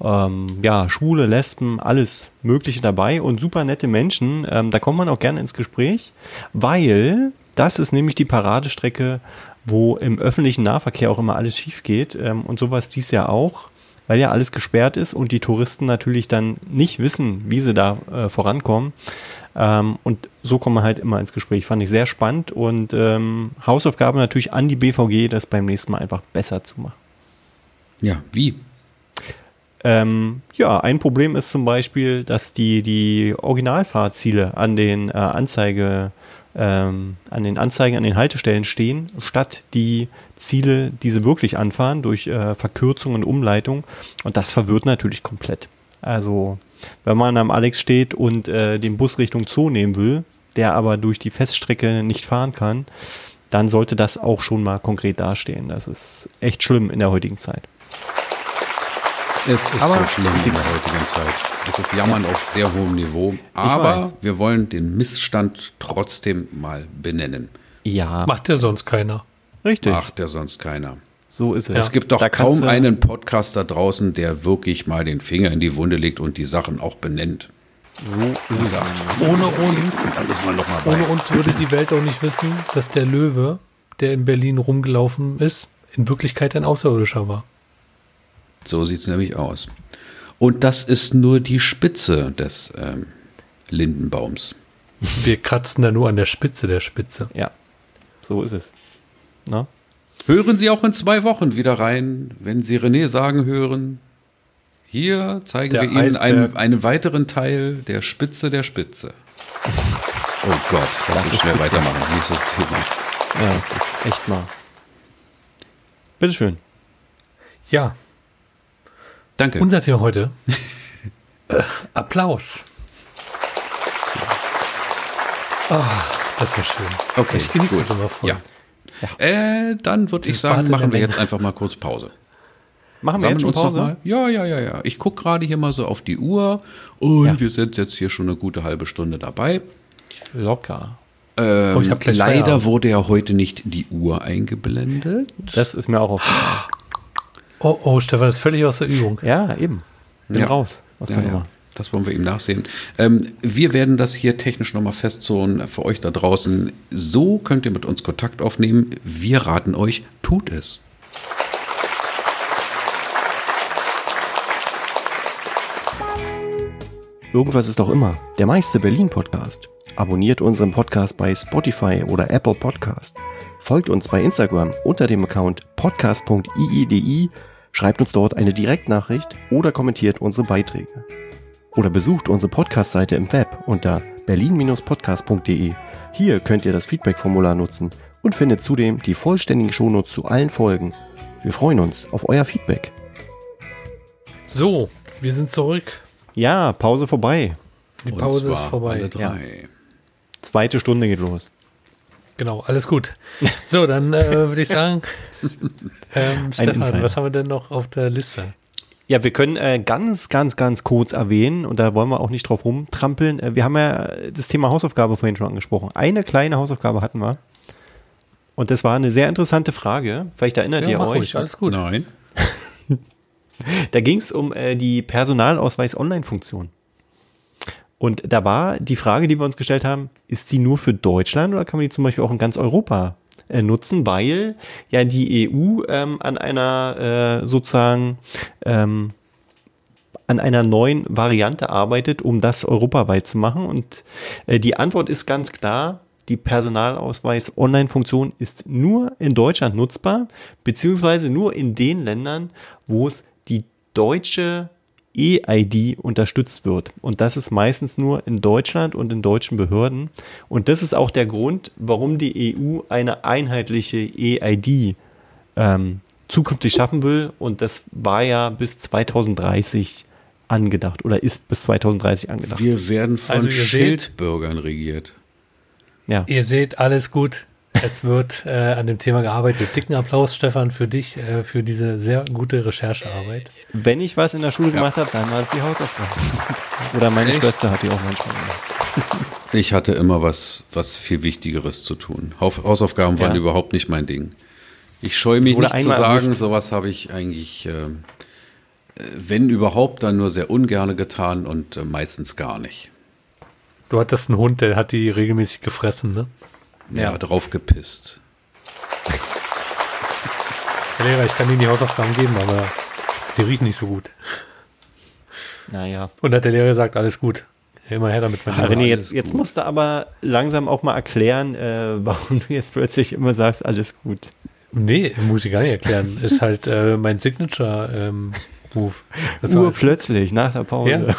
ähm, ja, Schwule, Lesben, alles Mögliche dabei und super nette Menschen. Ähm, da kommt man auch gerne ins Gespräch, weil das ist nämlich die Paradestrecke, wo im öffentlichen Nahverkehr auch immer alles schief geht ähm, und sowas dies Jahr auch weil ja alles gesperrt ist und die Touristen natürlich dann nicht wissen, wie sie da äh, vorankommen. Ähm, und so kommen wir halt immer ins Gespräch. Fand ich sehr spannend und ähm, Hausaufgabe natürlich an die BVG, das beim nächsten Mal einfach besser zu machen. Ja, wie? Ähm, ja, ein Problem ist zum Beispiel, dass die, die Originalfahrziele an den äh, Anzeige ähm, an den Anzeigen an den Haltestellen stehen, statt die Ziele, die sie wirklich anfahren, durch äh, Verkürzung und Umleitung. Und das verwirrt natürlich komplett. Also, wenn man am Alex steht und äh, den Bus Richtung Zoo nehmen will, der aber durch die Feststrecke nicht fahren kann, dann sollte das auch schon mal konkret dastehen. Das ist echt schlimm in der heutigen Zeit. Es ist aber so schlimm in der heutigen Zeit. Es ist Jammern auf sehr hohem Niveau. Aber wir wollen den Missstand trotzdem mal benennen. Ja. Macht ja sonst keiner. Richtig. Macht ja sonst keiner. So ist es. Es gibt doch da kaum einen Podcast da draußen, der wirklich mal den Finger in die Wunde legt und die Sachen auch benennt. So ist es. Ohne uns, ohne uns würde die Welt auch nicht wissen, dass der Löwe, der in Berlin rumgelaufen ist, in Wirklichkeit ein Außerirdischer war. So sieht es nämlich aus. Und das ist nur die Spitze des ähm, Lindenbaums. Wir kratzen da nur an der Spitze der Spitze. Ja, so ist es. Na? Hören Sie auch in zwei Wochen wieder rein, wenn Sie René sagen hören. Hier zeigen der wir Ihnen einen, einen, weiteren Teil der Spitze der Spitze. Oh Gott, lass das uns schnell Spitze. weitermachen. Nächstes Thema. Ja, echt mal. Bitteschön. Ja, Danke. Unser Thema heute. äh, Applaus. Oh, das war schön. Okay, ich genieße gut. das immer voll. Ja. ja. Äh, dann würde ich sagen, machen wir jetzt einfach mal kurz Pause. Machen wir jetzt schon Pause? Mal, ja, ja, ja, ja. Ich gucke gerade hier mal so auf die Uhr und ja. wir sind jetzt hier schon eine gute halbe Stunde dabei. Locker. Ähm, oh, leider wurde ja heute nicht die Uhr eingeblendet. Das ist mir auch aufgefallen. Oh, oh, Stefan ist völlig aus der Übung. Ja, eben. Bin ja. raus aus der ja, Nummer. Das wollen wir ihm nachsehen. Ähm, wir werden das hier technisch nochmal festzone für euch da draußen. So könnt ihr mit uns Kontakt aufnehmen. Wir raten euch, tut es. Irgendwas ist doch immer. Der meiste Berlin-Podcast. Abonniert unseren Podcast bei Spotify oder Apple Podcast. Folgt uns bei Instagram unter dem Account podcast.iidi Schreibt uns dort eine Direktnachricht oder kommentiert unsere Beiträge. Oder besucht unsere Podcast-Seite im Web unter berlin-podcast.de. Hier könnt ihr das Feedback-Formular nutzen und findet zudem die vollständigen Shownotes zu allen Folgen. Wir freuen uns auf euer Feedback. So, wir sind zurück. Ja, Pause vorbei. Die Pause ist vorbei. Ja. Zweite Stunde geht los. Genau, alles gut. So, dann äh, würde ich sagen, ähm, Stefan, was haben wir denn noch auf der Liste? Ja, wir können äh, ganz, ganz, ganz kurz erwähnen, und da wollen wir auch nicht drauf rumtrampeln. Äh, wir haben ja das Thema Hausaufgabe vorhin schon angesprochen. Eine kleine Hausaufgabe hatten wir. Und das war eine sehr interessante Frage. Vielleicht erinnert ja, ihr euch. Ruhig, alles gut. Nein. da ging es um äh, die Personalausweis-Online-Funktion. Und da war die Frage, die wir uns gestellt haben, ist sie nur für Deutschland oder kann man die zum Beispiel auch in ganz Europa äh, nutzen, weil ja die EU ähm, an einer äh, sozusagen ähm, an einer neuen Variante arbeitet, um das europaweit zu machen. Und äh, die Antwort ist ganz klar, die Personalausweis-Online-Funktion ist nur in Deutschland nutzbar, beziehungsweise nur in den Ländern, wo es die deutsche EID unterstützt wird. Und das ist meistens nur in Deutschland und in deutschen Behörden. Und das ist auch der Grund, warum die EU eine einheitliche EID ähm, zukünftig schaffen will. Und das war ja bis 2030 angedacht oder ist bis 2030 angedacht. Wir werden von Also Schildbürgern regiert. Ja. Ihr seht, alles gut. Es wird äh, an dem Thema gearbeitet. Dicken Applaus, Stefan, für dich, äh, für diese sehr gute Recherchearbeit. Wenn ich was in der Schule gemacht habe, dann waren es die Hausaufgaben. Oder meine Echt? Schwester hat die auch manchmal gemacht. Ich hatte immer was, was viel Wichtigeres zu tun. Haus- Hausaufgaben waren Ja. überhaupt nicht mein Ding. Ich scheue mich Wurde nicht zu sagen, sowas habe ich eigentlich, äh, wenn überhaupt, dann nur sehr ungerne getan und äh, meistens gar nicht. Du hattest einen Hund, der hat die regelmäßig gefressen, ne? Ja, drauf gepisst. Herr Lehrer, ich kann Ihnen die Hausaufgaben geben, aber sie riechen nicht so gut. Naja. Und hat der Lehrer gesagt, alles gut. Immer her damit, Lieber. René, jetzt, jetzt musst du aber langsam auch mal erklären, äh, warum du jetzt plötzlich immer sagst, alles gut. Nee, muss ich gar nicht erklären. Ist halt äh, mein Signature-Move. War alles- Urplötzlich, nach der Pause. Ja.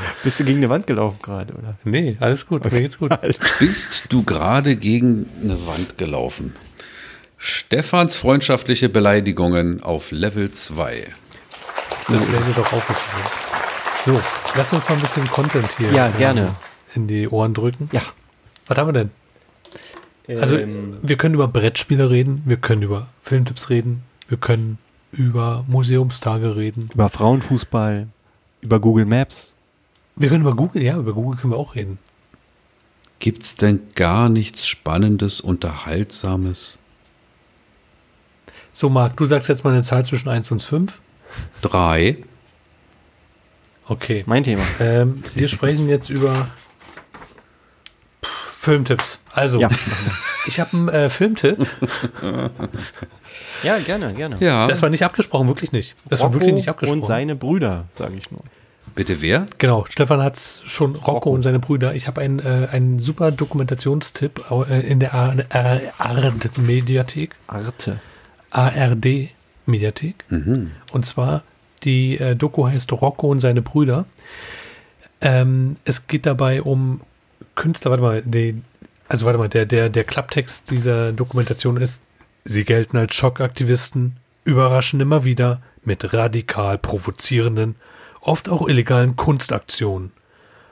Bist du gegen eine Wand gelaufen gerade, oder? nee, alles gut, mir geht's gut. Bist du gerade gegen eine Wand gelaufen? Stefans freundschaftliche Beleidigungen auf Level 2. Das wäre mir doch aufgefallen. So, lass uns mal ein bisschen Content hier Ja, gerne. in die Ohren drücken. Ja. Was haben wir denn? Also, Ähm, wir können über Brettspiele reden, wir können über Filmtipps reden, wir können über Museumstage reden. über Frauenfußball, über Google Maps. Wir können über Google, ja, über Google können wir auch reden. Gibt's denn gar nichts Spannendes, Unterhaltsames? So, Marc, du sagst jetzt mal eine Zahl zwischen 1 und 5. Drei. Okay. Mein Thema. Ähm, wir sprechen jetzt über Pff, Filmtipps. Also, Ja. ich habe einen äh, Filmtipp. ja, gerne, gerne. Ja. Das war nicht abgesprochen, wirklich nicht. Das war wirklich nicht abgesprochen. und seine Brüder, sage ich nur. Bitte wer? Genau, Stefan hat es schon, Rocco, Rocco. und seine Brüder. Ich habe einen, äh, einen super Dokumentationstipp äh, in der ARD-Mediathek. Arte. ARD-Mediathek. Mhm. Und zwar, die äh, Doku heißt Rocco und seine Brüder. Ähm, es geht dabei um Künstler, warte mal, die, also warte mal, der, der, der Klapptext dieser Dokumentation ist, sie gelten als Schockaktivisten, überraschen immer wieder mit radikal provozierenden, oft auch illegalen Kunstaktionen.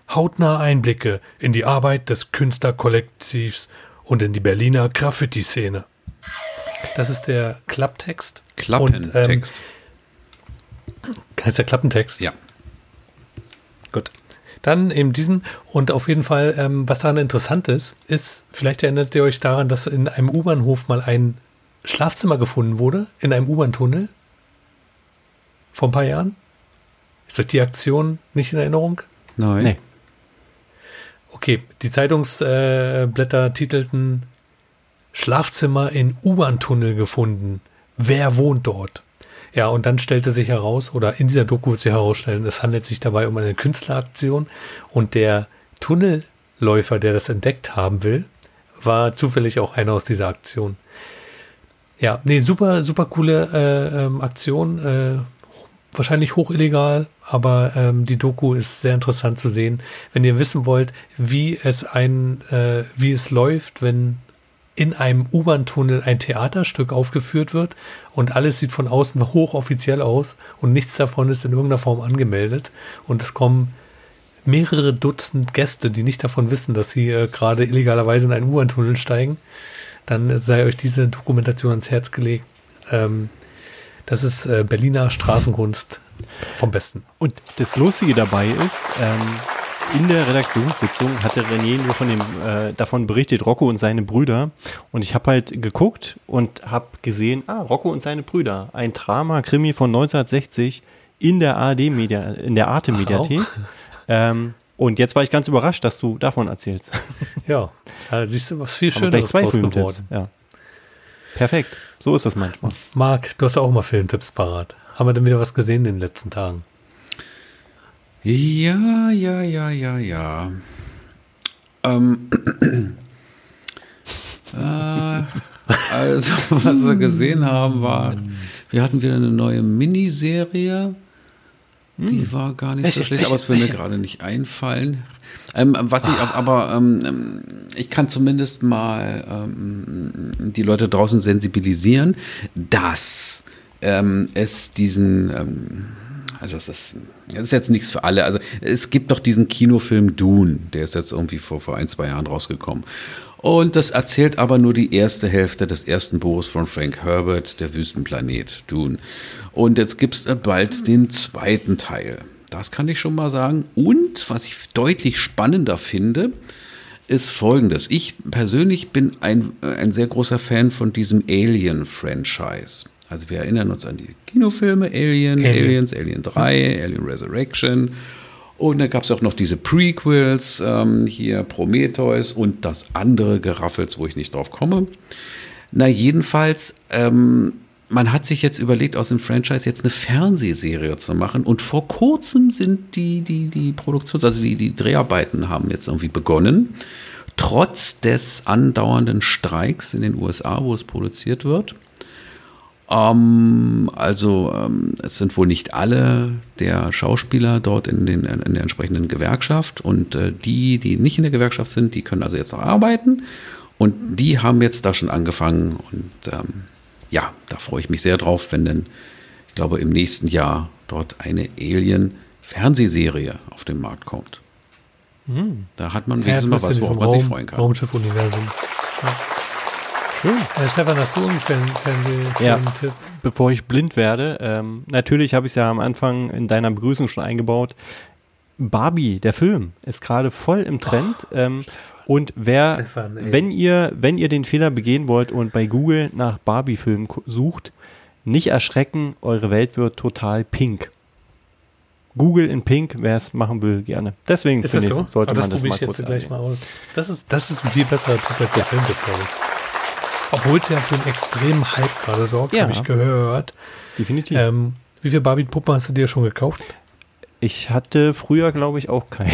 Hautnahe Einblicke in die Arbeit des Künstlerkollektivs und in die Berliner Graffiti-Szene. Das ist der Klapptext. Und, ähm, Klappentext. heißt der Klappentext? ja. Gut. Dann eben diesen und auf jeden Fall, ähm, was daran interessant ist, ist, vielleicht erinnert ihr euch daran, dass in einem U-Bahnhof mal ein Schlafzimmer gefunden wurde, in einem U-Bahn-Tunnel. Vor ein paar Jahren. Ist euch die Aktion nicht in Erinnerung? Nein. Nee. Okay, die Zeitungsblätter titelten Schlafzimmer in U-Bahn-Tunnel gefunden. Wer wohnt dort? Ja, und dann stellte sich heraus, oder in dieser Doku wird sich herausstellen, es handelt sich dabei um eine Künstleraktion und der Tunnelläufer, der das entdeckt haben will, war zufällig auch einer aus dieser Aktion. Ja, nee, super, super coole äh, ähm, Aktion. Äh, wahrscheinlich hoch illegal, aber ähm, die Doku ist sehr interessant zu sehen. Wenn ihr wissen wollt, wie es ein, äh, wie es läuft, wenn in einem U-Bahn-Tunnel ein Theaterstück aufgeführt wird und alles sieht von außen hochoffiziell aus und nichts davon ist in irgendeiner Form angemeldet und es kommen mehrere Dutzend Gäste, die nicht davon wissen, dass sie äh, gerade illegalerweise in einen U-Bahn-Tunnel steigen, dann sei euch diese Dokumentation ans Herz gelegt. Ähm, das ist äh, Berliner Straßenkunst vom Besten. Und das Lustige dabei ist, ähm, in der Redaktionssitzung hatte René nur von dem, äh, davon berichtet, Rocco und seine Brüder. Und ich habe halt geguckt und habe gesehen, ah, Rocco und seine Brüder, ein Drama-Krimi von 1960 in der ARD-Media, in der Arte-Mediathek. Ähm, und jetzt war ich ganz überrascht, dass du davon erzählst. Ja, äh, siehst du, was viel Schöneres draus geworden. Ja. Perfekt. So ist das manchmal. Marc, du hast ja auch mal Filmtipps parat. Haben wir denn wieder was gesehen in den letzten Tagen? Ja, ja, ja, ja, ja. Ähm, äh, also, was wir gesehen haben, war, wir hatten wieder eine neue Miniserie. Die war gar nicht Welche? so schlecht, Welche? aber es will mir gerade nicht einfallen. Ähm, was ich Ah. aber, ähm, ähm, ich kann zumindest mal ähm, die Leute draußen sensibilisieren, dass ähm, es diesen, ähm, also es ist, das ist jetzt nichts für alle. Also es gibt doch diesen Kinofilm Dune, der ist jetzt irgendwie vor, vor ein, zwei Jahren rausgekommen. Und das erzählt aber nur die erste Hälfte des ersten Buches von Frank Herbert, Der Wüstenplanet Dune. Und jetzt gibt es bald den zweiten Teil. Das kann ich schon mal sagen. Und was ich deutlich spannender finde, ist folgendes. Ich persönlich bin ein, äh, ein sehr großer Fan von diesem Alien-Franchise. Also wir erinnern uns an die Kinofilme Alien, Alien. Aliens, Alien 3, Alien Resurrection. Und dann gab es auch noch diese Prequels, ähm, hier Prometheus und das andere Geraffels, wo ich nicht drauf komme. Na, jedenfalls, ähm, man hat sich jetzt überlegt, aus dem Franchise jetzt eine Fernsehserie zu machen. Und vor kurzem sind die, die, die Produktions-, also die, die Dreharbeiten haben jetzt irgendwie begonnen. Trotz des andauernden Streiks in den USA, wo es produziert wird. Ähm, also ähm, es sind wohl nicht alle der Schauspieler dort in, den, in der entsprechenden Gewerkschaft und äh, die, die nicht in der Gewerkschaft sind, die können also jetzt noch arbeiten und die haben jetzt da schon angefangen und ähm, ja, da freue ich mich sehr drauf, wenn denn, ich glaube, im nächsten Jahr dort eine Alien-Fernsehserie auf den Markt kommt. Da hat man wenigstens mal was, worauf man sich freuen kann. Raumschiff-Universum. Schön. Äh, Stefan, hast du einen Fernseh- Ja. Bevor ich blind werde, ähm, natürlich habe ich es ja am Anfang in deiner Begrüßung schon eingebaut. Barbie, der Film, ist gerade voll im Trend. ähm, und wer, Stefan, wenn ihr, wenn ihr den Fehler begehen wollt und bei Google nach Barbie-Film ku- sucht, nicht erschrecken, eure Welt wird total pink. Google in Pink, wer es machen will, gerne. Deswegen Ist finde das ich, so? sollte Aber man das probier mal ich jetzt kurz gleich mal aus. Das ist, das ist ein viel besserer Tipp als der Filmtipp, glaube ich. Obwohl es ja für einen extremen Hype gerade sorgt, Ja. habe ich gehört. Definitiv. Ähm, wie viele Barbie-Puppen hast du dir schon gekauft? ich hatte früher, glaube ich, auch keinen.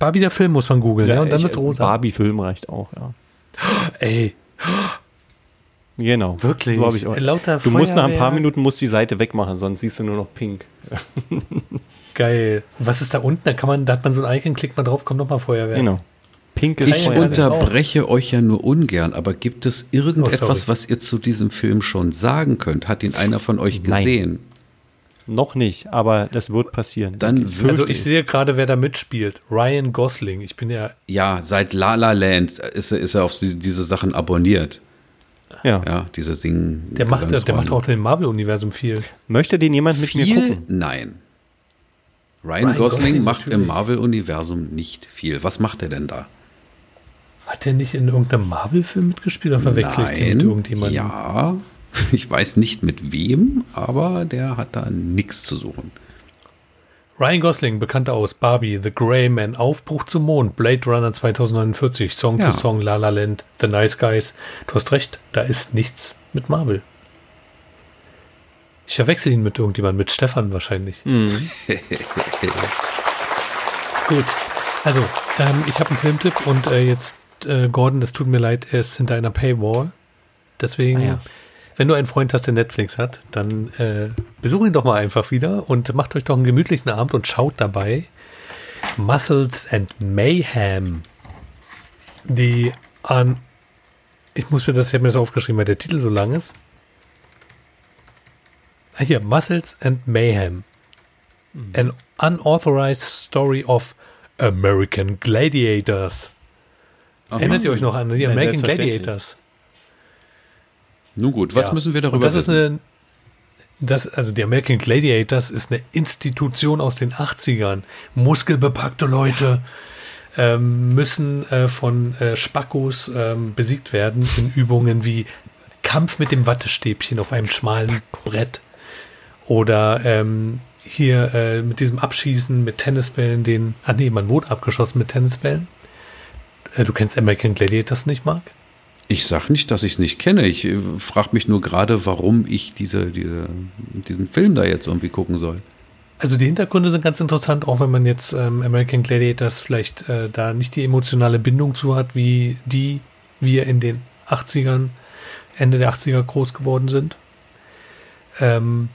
Barbie, der Film, muss man googeln, ja, und dann wird's rosa. Barbie-Film reicht auch, ja. Ey, Genau. Wirklich? So habe ich auch. Lauter Du musst nach ein paar. Minuten musst die Seite wegmachen, sonst siehst du nur noch pink. geil. Was ist da unten? Da kann man, da hat man so ein Icon, klickt man drauf, kommt nochmal Feuerwerk. Genau. Pink ist Ich Feuerwerk. unterbreche euch ja nur ungern, aber gibt es Oh, irgendetwas, sorry. was ihr zu diesem Film schon sagen könnt? Hat ihn einer von euch Nein. Noch nicht, aber das wird passieren. Dann Also ich sehe gerade, wer da mitspielt. Ryan Gosling. Ich bin ja, Ja, seit La La Land ist er, ist er auf die, diese Sachen abonniert. Ja. Ja, diese Singen. der macht, der macht auch im Marvel-Universum viel. Möchte den jemand mit mir viel. gucken? Nein. Ryan, Ryan Gosling, Gosling macht im natürlich. Marvel-Universum nicht viel. Was macht er denn da? Hat der nicht in irgendeinem Marvel-Film mitgespielt oder verwechsel ich den mit irgendjemandem? Ja, ich weiß nicht mit wem, aber der hat da nichts zu suchen. Ryan Gosling, bekannt aus Barbie, The Grey Man, Aufbruch zum Mond, Blade Runner 2049, Song Ja. to Song, La La Land, The Nice Guys. Du hast recht, da ist nichts mit Marvel. Ich verwechsel ihn mit irgendjemandem, mit Stefan wahrscheinlich. Mhm. Gut, also ähm, ich habe einen Filmtipp und äh, jetzt, äh, Gordon, es tut mir leid, er ist hinter einer Paywall. Deswegen, Ah ja. Wenn du einen Freund hast, der Netflix hat, dann äh, besuch ihn doch mal einfach wieder und macht euch doch einen gemütlichen Abend und schaut dabei Muscles and Mayhem. Die an, ich muss mir das, ich habe mir das aufgeschrieben, weil der Titel so lang ist. Ah, hier, Muscles and Mayhem. An unauthorized story of American Gladiators. Erinnert ihr euch noch an die American. Gladiators? Nun gut, was Ja. müssen wir Und darüber das ist wissen? eine, das, also die American Gladiators ist eine Institution aus den 80ern. Muskelbepackte Leute ähm, müssen äh, von äh, Spackos ähm, besiegt werden in Übungen wie Kampf mit dem Wattestäbchen auf einem schmalen Brett oder ähm, hier äh, mit diesem Abschießen mit Tennisbällen, den, ah nee, man wurde abgeschossen mit Tennisbällen. Äh, du kennst American Gladiators nicht, Marc? Ich sag nicht, dass ich es nicht kenne. Ich äh, frage mich nur gerade, warum ich diese, diese, diesen Film da jetzt irgendwie gucken soll. Also die Hintergründe sind ganz interessant, auch wenn man jetzt ähm, American Gladiators vielleicht äh, da nicht die emotionale Bindung zu hat, wie die wir in den 80ern, Ende der 80er groß geworden sind. Ähm,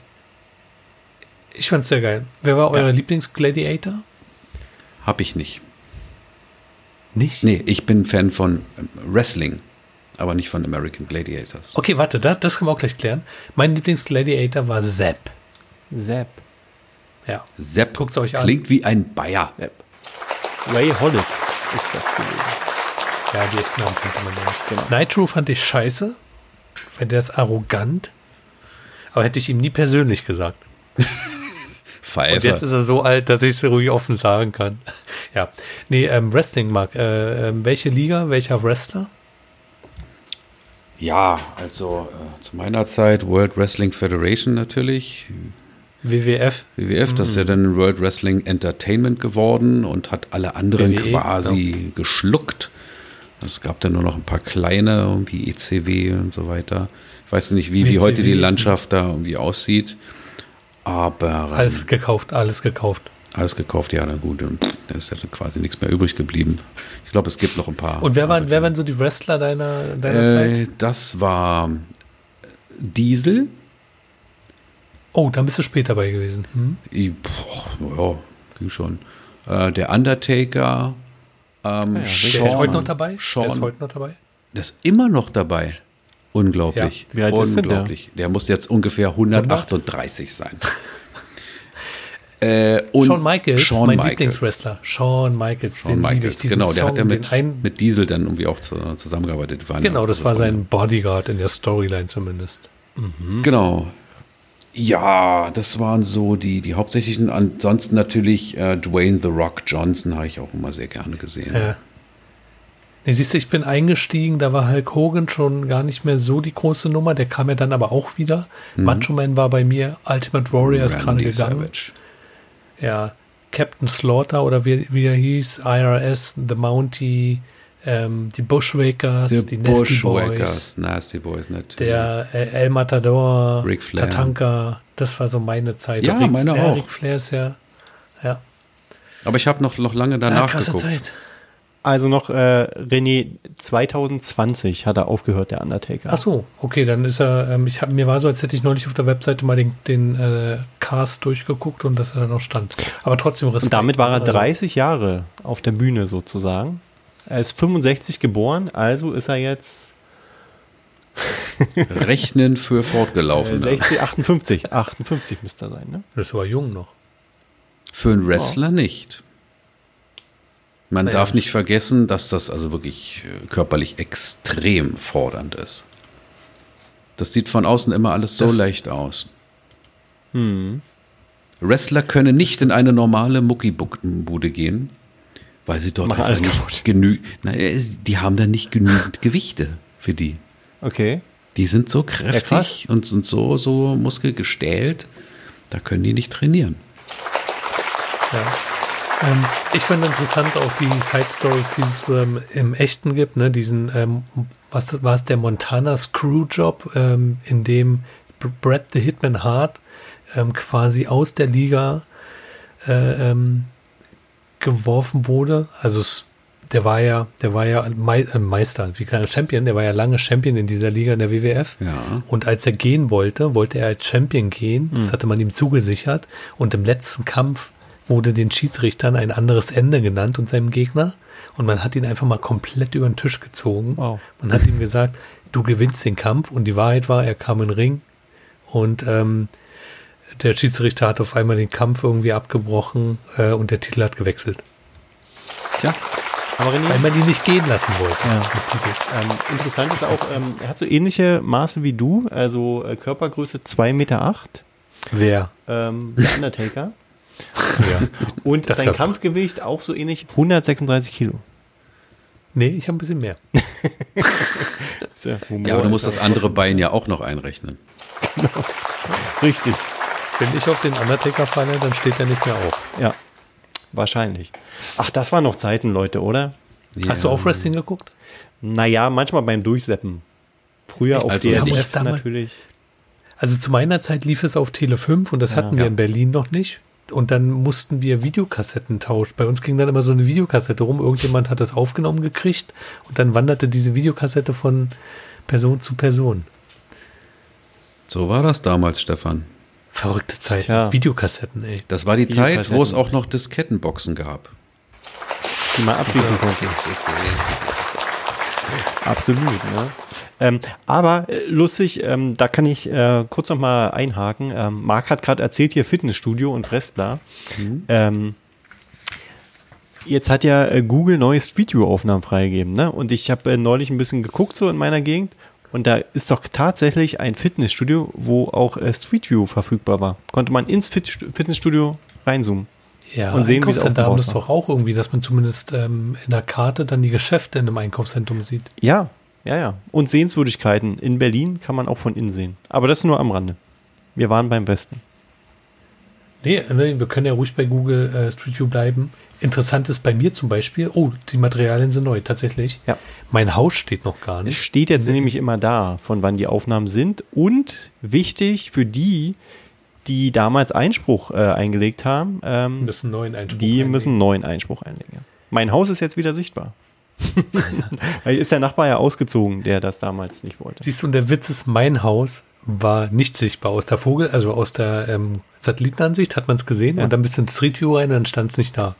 Ich fand's sehr geil. Wer war euer Lieblingsgladiator? Hab ich nicht. Nicht? Nee, ich bin Fan von ähm, Wrestling, aber nicht von American Gladiators. Okay, warte, das, das können wir auch gleich klären. Mein Lieblingsgladiator war Zapp. Zapp. Ja. Sepp Guckt's euch an. klingt wie ein Bayer. Zapp. Ray Hollett ist das gewesen. Ja, die echten Namen kannte man nicht. Genau. Nitro fand ich scheiße, weil der ist arrogant. Aber hätte ich ihm nie persönlich gesagt. Und Pfeifer. jetzt ist er so alt, dass ich es ruhig offen sagen kann. Ja. Nee, ähm, Wrestling, Marc. Äh, ähm, welche Liga, welcher Wrestler? Ja, also äh, zu meiner Zeit World Wrestling Federation natürlich. WWF? WWF, das ist ja dann World Wrestling Entertainment geworden und hat alle anderen WWE, quasi geschluckt. Es gab dann nur noch ein paar kleine, wie ECW und so weiter. Ich weiß nicht, wie, wie WCW, heute die Landschaft da irgendwie aussieht. Aber ähm, Alles gekauft, alles gekauft. Alles gekauft, ja, dann gut. Und dann ist ja dann quasi nichts mehr übrig geblieben. Ich glaube, es gibt noch ein paar. Und wer waren, wer waren so die Wrestler deiner, deiner Zeit? äh, Das war Diesel. Oh, da bist du später bei gewesen. Hm? I- Boah, ja, ging schon. Äh, der Undertaker. Ähm, ja, Der Shawn, ist heute noch dabei? Der ist heute noch dabei? der ist immer noch dabei. Unglaublich. Ja. Wie alt ist denn der? Unglaublich. der? muss jetzt ungefähr 138 sein. Äh, und Shawn Michaels, Shawn mein Michaels. Lieblingswrestler. Shawn Michaels, Shawn den liebe ich. Michaels, genau, der hat ja Song, mit, mit Diesel dann irgendwie auch zu, zusammengearbeitet. Ja Genau, das war Freunde. sein Bodyguard in der Storyline zumindest. Genau. Ja, das waren so die, die hauptsächlichen. Ansonsten natürlich äh, Dwayne The Rock Johnson habe ich auch immer sehr gerne gesehen. Ja. Nee, siehst du, ich bin eingestiegen, da war Hulk Hogan schon gar nicht mehr so die große Nummer, der kam ja dann aber auch wieder. Macho Man war bei mir, Ultimate Warrior ist gerade gegangen. Savage. Ja, Captain Slaughter oder wie, wie er hieß, IRS, The Mountie, ähm, die Bushwakers, The die Nasty Boys, Nasty Boys, natürlich. der äh, El Matador, Ric Flair. Tatanka, das war so meine Zeit. Ja, Ric meine auch. Ric Flair ist ja, ja, Aber ich habe noch, noch lange ja danach krasse geguckt. Zeit. Also noch, äh, René, 2020 hat er aufgehört, der Undertaker. Ach so, okay, dann ist er, ähm, ich hab, mir war so, als hätte ich neulich auf der Webseite mal den, den äh, Cast durchgeguckt und dass er da noch stand. Aber trotzdem Respekt. Und damit war er Also, 30 Jahre auf der Bühne sozusagen. Er ist 65 geboren, also ist er jetzt Rechnen für Fortgelaufene. 60, 58. 58 müsste er sein, ne? Das war jung noch. Für einen Wrestler nicht. Man Naja. darf nicht vergessen, dass das also wirklich äh, körperlich extrem fordernd ist. Das sieht von außen immer alles so Das- leicht aus. Wrestler können nicht in eine normale Muckibude gehen, weil sie dort alles einfach kaputt. nicht genügend. Die haben da nicht genügend Gewichte für die. Okay. Die sind so kräftig und sind so, so muskelgestählt, da können die nicht trainieren. Ja. Ähm, ich fand interessant auch die Side Stories, die es ähm, im Echten gibt, ne? Diesen, ähm, was war es, der Montana Screwjob, ähm, in dem Br- Brad the Hitman Hart ähm, quasi aus der Liga äh, ähm, geworfen wurde. Also es, der war ja, der war ja Mei äh, Meister, wie kein Champion, der war ja lange Champion in dieser Liga in der WWF. Ja. Und als er gehen wollte, wollte er als Champion gehen. Das hatte man ihm zugesichert. Und im letzten Kampf wurde den Schiedsrichtern ein anderes Ende genannt und seinem Gegner. Und man hat ihn einfach mal komplett über den Tisch gezogen. Wow. Man hat ihm gesagt, du gewinnst den Kampf. Und die Wahrheit war, er kam in den Ring. Und ähm, der Schiedsrichter hat auf einmal den Kampf irgendwie abgebrochen äh, und der Titel hat gewechselt. Tja. Aber René, Weil man ihn nicht gehen lassen wollte. Ja. ähm, interessant ist auch, ähm, er hat so ähnliche Maße wie du, also äh, Körpergröße 2,8 Meter. Acht, Wer? ähm, der Undertaker. Ja. Und Das sein Kampfgewicht auch so ähnlich, 136 Kilo. nee, ich habe ein bisschen mehr. Ja, Ja, aber du musst das andere Bein ja auch noch einrechnen. Richtig. Wenn ich auf den Undertaker falle, dann steht er nicht mehr auf. Ja, wahrscheinlich. Ach, das waren noch Zeiten, Leute, oder? Hast du auch Wrestling geguckt? Naja, manchmal beim Durchseppen. Früher auf Also, DSF damals- natürlich. Also zu meiner Zeit lief es auf Tele 5 und das Ja. hatten wir Ja. in Berlin noch nicht. Und dann mussten wir Videokassetten tauschen. Bei uns ging dann immer so eine Videokassette rum. Irgendjemand hat das aufgenommen gekriegt und dann wanderte diese Videokassette von Person zu Person. So war das damals, Stefan. Verrückte Zeit. Tja. Videokassetten, ey. Das war die Zeit, wo es auch noch Diskettenboxen gab. die man abschließen konnte. Absolut, ne? Ähm, aber äh, lustig, ähm, da kann ich äh, kurz noch mal einhaken. Ähm, Marc hat gerade erzählt hier Fitnessstudio und Wrestler. Ähm, jetzt hat ja äh, Google neue Street View Aufnahmen freigegeben, ne? Und ich habe äh, neulich ein bisschen geguckt so in meiner Gegend und da ist doch tatsächlich ein Fitnessstudio, wo auch äh, Street View verfügbar war. Konnte man ins Fit Fitnessstudio reinzoomen. Ja, Und sehen, das war. doch auch irgendwie, dass man zumindest ähm, in der Karte dann die Geschäfte in einem Einkaufszentrum sieht. Ja, ja, ja. Und Sehenswürdigkeiten in Berlin kann man auch von innen sehen. Aber das nur am Rande. Wir waren beim Westen. Nee, nee, wir können ja ruhig bei Google äh, Street View bleiben. Interessant ist bei mir zum Beispiel, oh, die Materialien sind neu, tatsächlich. Ja. Mein Haus steht noch gar Es nicht. steht jetzt nämlich immer da, von wann die Aufnahmen sind. Und wichtig für die, die damals Einspruch äh, eingelegt haben, ähm, müssen neuen Einspruch die einlegen. müssen neuen Einspruch einlegen. Mein Haus ist jetzt wieder sichtbar. Ist der Nachbar ja ausgezogen, der das damals nicht wollte. Siehst du, und der Witz ist, mein Haus war nicht sichtbar aus der Vogel, also aus der ähm, Satellitenansicht hat man es gesehen Ja. und dann ein bisschen Street View rein und dann stand es nicht da.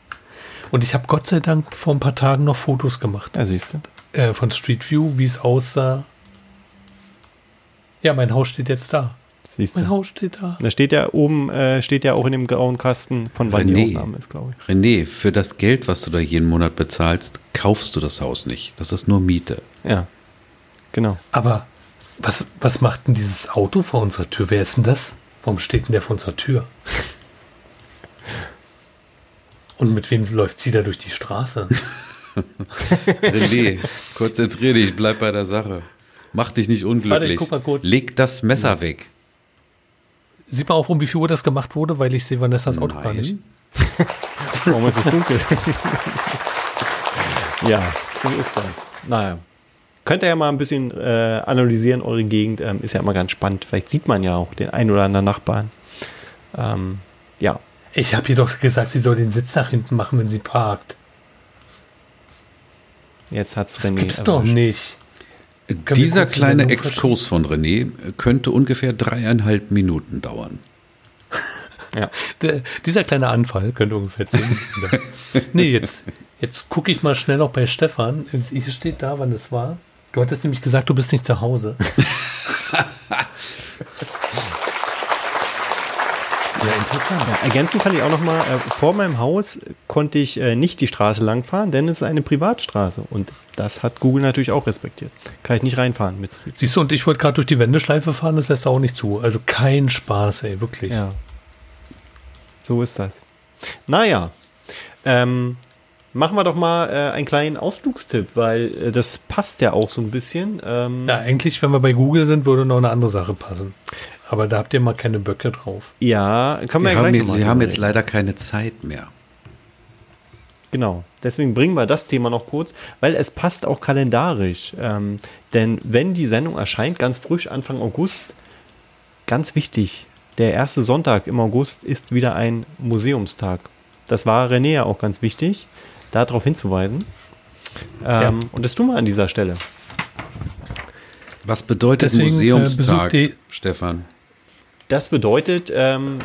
Und ich habe Gott sei Dank vor ein paar Tagen noch Fotos gemacht Ja, siehst du. äh, von Street View, wie es aussah. Ja, mein Haus steht jetzt da. Siehst Mein du. Haus steht da. Da steht ja oben, äh, steht ja auch in dem grauen Kasten, von wann die René. Aufnahme ist, glaube ich. René, für das Geld, was du da jeden Monat bezahlst, kaufst du das Haus nicht. Das ist nur Miete. Ja, genau. Aber was, was macht denn dieses Auto vor unserer Tür? Wer ist denn das? Warum steht denn der vor unserer Tür? Und mit wem läuft sie da durch die Straße? René, konzentrier dich, bleib bei der Sache. Mach dich nicht unglücklich. Warte, ich guck mal kurz. Leg das Messer weg. Sieht man auch, um wie viel Uhr das gemacht wurde, weil ich sehe Vanessas Auto gar nicht. Warum ist es dunkel? ja, so ist das. Naja. Könnt ihr ja mal ein bisschen äh, analysieren, eure Gegend. Ähm, ist ja immer ganz spannend. Vielleicht sieht man ja auch den ein oder anderen Nachbarn. Ähm, ja. Ich habe ihr doch gesagt, sie soll den Sitz nach hinten machen, wenn sie parkt. Jetzt hat's Das René. gibt's doch nicht. Dieser kleine Exkurs von René könnte ungefähr dreieinhalb Minuten dauern. Ja. Der, dieser kleine Anfall könnte ungefähr 10 Minuten dauern. Nee, jetzt, jetzt gucke ich mal schnell noch bei Stefan. Hier steht da, wann es war. Du hattest nämlich gesagt, du bist nicht zu Hause. interessant. Ja, ergänzen kann ich auch noch mal, äh, vor meinem Haus konnte ich äh, nicht die Straße langfahren, denn es ist eine Privatstraße. Und das hat Google natürlich auch respektiert. Kann ich nicht reinfahren mit Street View. Siehst du, und ich wollte gerade durch die Wendeschleife fahren, das lässt er auch nicht zu. Also kein Spaß, ey, wirklich. Ja. So ist das. Naja, ähm, machen wir doch mal äh, einen kleinen Ausflugstipp, weil äh, das passt ja auch so ein bisschen. Ähm, Ja, eigentlich, wenn wir bei Google sind, würde noch eine andere Sache passen. Aber da habt ihr mal keine Böcke drauf. ja, kann man Wir ja haben, gleich mal wir haben jetzt leider keine Zeit mehr. Genau, deswegen bringen wir das Thema noch kurz, weil es passt auch kalendarisch. Ähm, denn wenn die Sendung erscheint, ganz frisch Anfang August, ganz wichtig, der erste Sonntag im August ist wieder ein Museumstag. Das war René ja auch ganz wichtig, darauf hinzuweisen. Ähm, Und das tun wir an dieser Stelle. Was bedeutet Deswegen, äh, Museumstag, die- Stefan? Das bedeutet, ähm,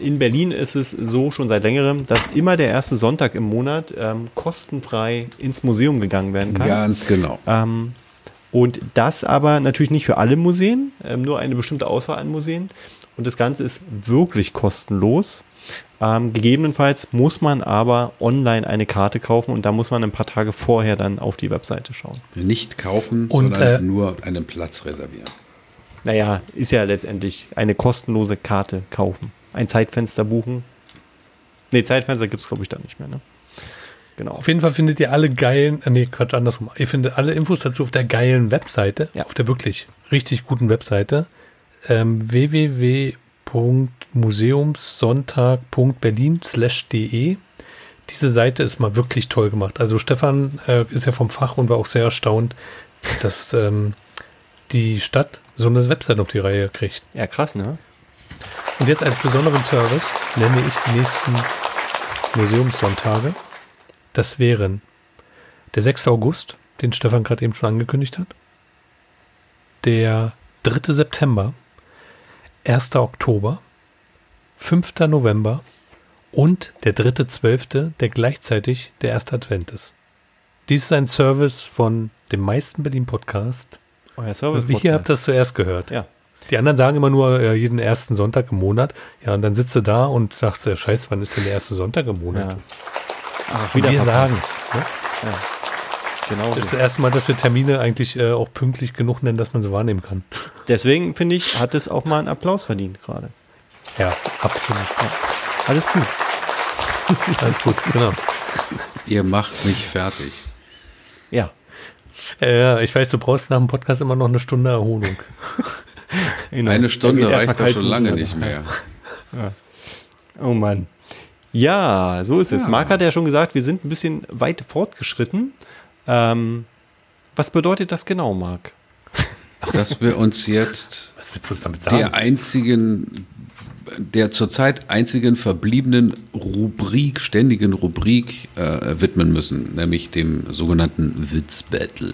in Berlin ist es so schon seit längerem, dass immer der erste Sonntag im Monat ähm, kostenfrei ins Museum gegangen werden kann. Ganz genau. Ähm, und das aber natürlich nicht für alle Museen, ähm, nur eine bestimmte Auswahl an Museen. Und das Ganze ist wirklich kostenlos. Ähm, gegebenenfalls muss man aber online eine Karte kaufen und da muss man ein paar Tage vorher dann auf die Webseite schauen. Nicht kaufen, Und, sondern äh, nur einen Platz reservieren. Naja, ist ja letztendlich eine kostenlose Karte kaufen. Ein Zeitfenster buchen. Ne, Zeitfenster gibt es, glaube ich, dann nicht mehr. Ne? Genau. Auf jeden Fall findet ihr alle geilen, äh, nee, Quatsch, andersrum. Ihr findet alle Infos dazu auf der geilen Webseite, Ja. auf der wirklich richtig guten Webseite, ähm, www.museumssonntag.berlin de. Diese Seite ist mal wirklich toll gemacht. Also Stefan äh, ist ja vom Fach und war auch sehr erstaunt, dass ähm, die Stadt so eine Webseite auf die Reihe kriegt. Ja, krass, ne? Und jetzt als besonderen Service nenne ich die nächsten Museumssonntage. Das wären der 6. August, den Stefan gerade eben schon angekündigt hat. Der 3. September, 1. Oktober, 5. November und der 3.12., der gleichzeitig der erste Advent ist. Dies ist ein Service von dem meisten Berlin-Podcast. Euer Service. Also, hier habt ihr das zuerst gehört. Ja. Die anderen sagen immer nur äh, jeden ersten Sonntag im Monat. Ja, und dann sitzt du da und sagst, äh, scheiße, wann ist denn der erste Sonntag im Monat? ja. Ach, Und wir sagen es. Ne? Genau. Das ist So. das erste Mal, dass wir Termine eigentlich äh, auch pünktlich genug nennen, dass man sie wahrnehmen kann. Deswegen finde ich, hat es auch mal einen Applaus verdient gerade. Ja, absolut. Alles gut. Alles gut, genau. Ihr macht mich fertig. Ja. Äh, ja, ich weiß, du brauchst nach dem Podcast immer noch eine Stunde Erholung. Eine Stunde reicht doch schon lange nicht mehr. Oh Mann. Ja, so ist es. Ja. Marc hat ja schon gesagt, wir sind ein bisschen weit fortgeschritten. Ähm, was bedeutet das genau, Marc? Dass wir uns jetzt Was willst du uns damit sagen? der einzigen, der zurzeit einzigen verbliebenen Rubrik, ständigen Rubrik äh, widmen müssen, nämlich dem sogenannten Witzbattle.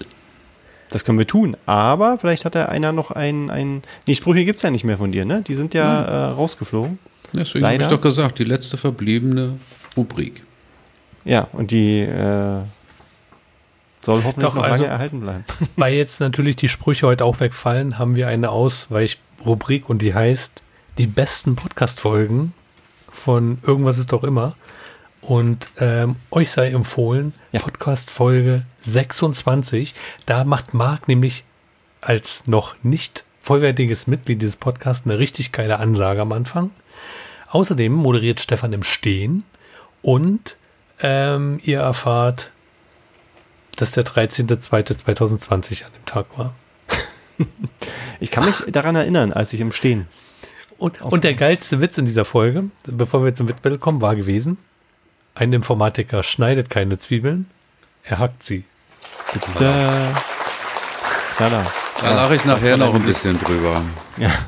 Das können wir tun. Aber vielleicht hat er einer noch einen. einen nee, Sprüche gibt es ja nicht mehr von dir, ne? Die sind ja äh, rausgeflogen. Deswegen habe ich doch gesagt, die letzte verbliebene Rubrik. Ja, und die äh, soll hoffentlich Doch, noch also- lange erhalten bleiben. Weil jetzt natürlich die Sprüche heute auch wegfallen, haben wir eine Ausweichrubrik und die heißt die besten Podcast-Folgen von irgendwas ist doch immer. Und ähm, euch sei empfohlen, Ja. Podcast-Folge 26. Da macht Marc nämlich als noch nicht vollwertiges Mitglied dieses Podcasts eine richtig geile Ansage am Anfang. Außerdem moderiert Stefan im Stehen und ähm, ihr erfahrt, dass der 13.02.2020 an dem Tag war. Ich kann mich daran erinnern, als ich im Stehen. Und, und der geilste Witz in dieser Folge, bevor wir zum Witzbattle kommen, war gewesen, ein Informatiker schneidet keine Zwiebeln, er hackt sie. Da, da, da. Da lache ich nachher noch ein bisschen drüber. Ja.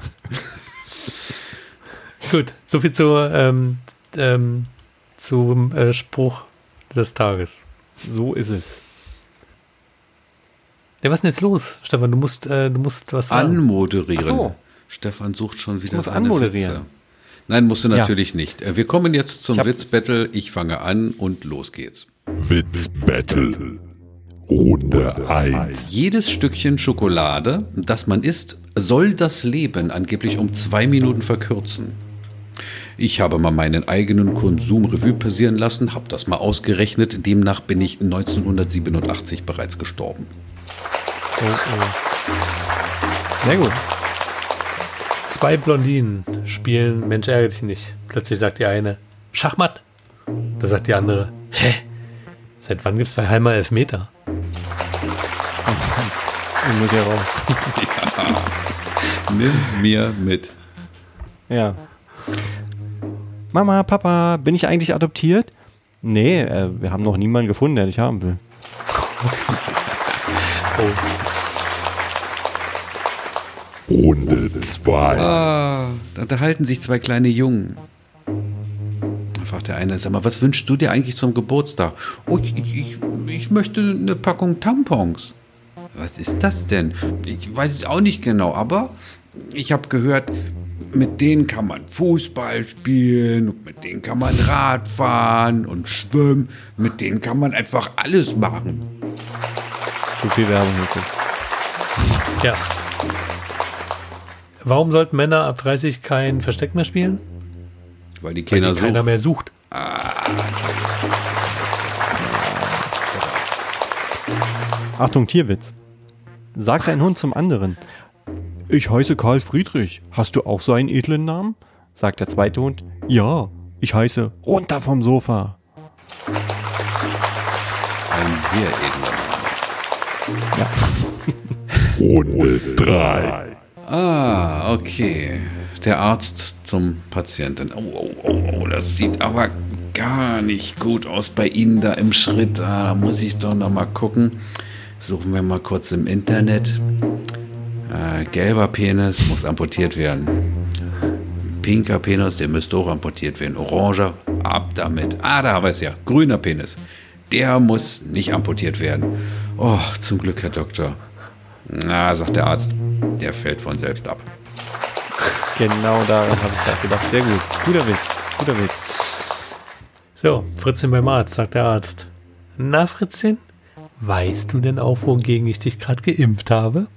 Gut, soviel zu, ähm, ähm, zum äh, Spruch des Tages. So ist es. Ja, was ist denn jetzt los, Stefan? Du musst, äh, du musst was sagen. Anmoderieren. Ach so. Stefan sucht schon wieder muss seine anmoderieren. Witze. Nein, musst du Ja. natürlich nicht. Äh, Wir kommen jetzt zum Ich Witzbattle. Ich fange an und los geht's. Witzbattle. Runde 1. Jedes Stückchen Schokolade, das man isst, soll das Leben angeblich um zwei Minuten verkürzen. Ich habe mal meinen eigenen Konsum Revue passieren lassen, habe das mal ausgerechnet. Demnach bin ich 1987 bereits gestorben. Oh, oh. Sehr gut. Zwei Blondinen spielen Mensch ärgere dich nicht. Plötzlich sagt die eine Schachmatt. Da sagt die andere, hä? Seit wann gibt's bei Halmer Elfmeter? Ich muss ja raus. Nimm mir mit. Ja. Mama, Papa, bin ich eigentlich adoptiert? Nee, äh, wir haben noch niemanden gefunden, der dich haben will. Runde 2. Ah, da unterhalten sich zwei kleine Jungen. Da fragt der eine, sag mal, was wünschst du dir eigentlich zum Geburtstag? Oh, ich, ich, ich, ich möchte eine Packung Tampons. Was ist das denn? Ich weiß es auch nicht genau, aber ich habe gehört, mit denen kann man Fußball spielen, und mit denen kann man Rad fahren und schwimmen. Mit denen kann man einfach alles machen. Zu viel Werbung wirklich. Ja. Warum sollten Männer ab 30 kein Versteck mehr spielen? Weil die Weil Kinder die keiner suchen. mehr sucht. Achtung, Tierwitz. Sagt ein Hund zum anderen. Ich heiße Karl Friedrich. Hast du auch so einen edlen Namen? Sagt der zweite Hund. Ja, ich heiße runter vom Sofa. Ein sehr edler Mann. Runde 3. Ah, okay. Der Arzt zum Patienten. Oh, oh, oh, oh, das sieht aber gar nicht gut aus bei Ihnen da im Schritt. Ah, da muss ich doch noch mal gucken. Suchen wir mal kurz im Internet. Äh, gelber Penis muss amputiert werden. Pinker Penis, der müsste auch amputiert werden. Oranger, ab damit. Ah, da haben wir es ja. Grüner Penis. Der muss nicht amputiert werden. Oh, zum Glück, Herr Doktor. Na, sagt der Arzt, der fällt von selbst ab. Genau daran habe ich gerade gedacht. Sehr gut. Guter Witz. Guter Witz. So, Fritzchen beim Arzt, sagt der Arzt. Na, Fritzchen, weißt du denn auch, wogegen ich dich gerade geimpft habe?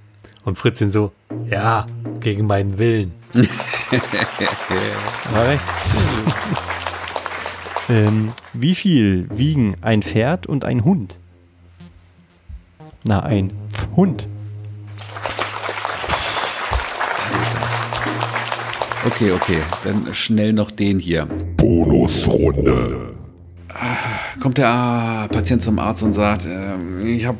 Und Fritzchen so, ja, gegen meinen Willen. War recht. ähm, wie viel wiegen ein Pferd und ein Hund? Na, ein Hund. Okay, okay, dann schnell noch den hier. Bonusrunde. Kommt der ah, Patient zum Arzt und sagt, ähm, ich habe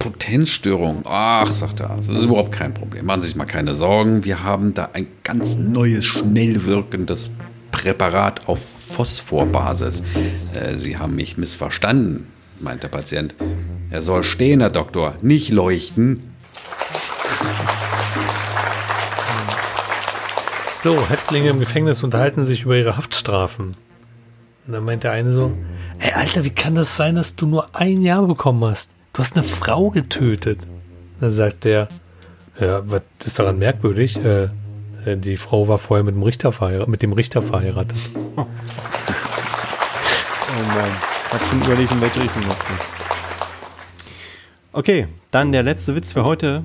Potenzstörung. Ach, sagt der Arzt, das ist überhaupt kein Problem. Machen Sie sich mal keine Sorgen. Wir haben da ein ganz neues, schnell wirkendes Präparat auf Phosphorbasis. Äh, Sie haben mich missverstanden, meint der Patient. Er soll stehen, Herr Doktor, nicht leuchten. So, Häftlinge im Gefängnis unterhalten sich über ihre Haftstrafen. Und dann meint der eine so, ey Alter, wie kann das sein, dass du nur ein Jahr bekommen hast? Du hast eine Frau getötet. Dann sagt der, ja, was ist daran merkwürdig? Äh, äh, die Frau war vorher mit dem Richter verheiratet. Mit dem Richter verheiratet. Oh Mann. Hat schon überlegt, in welche Richtung das geht. Okay, dann der letzte Witz für heute.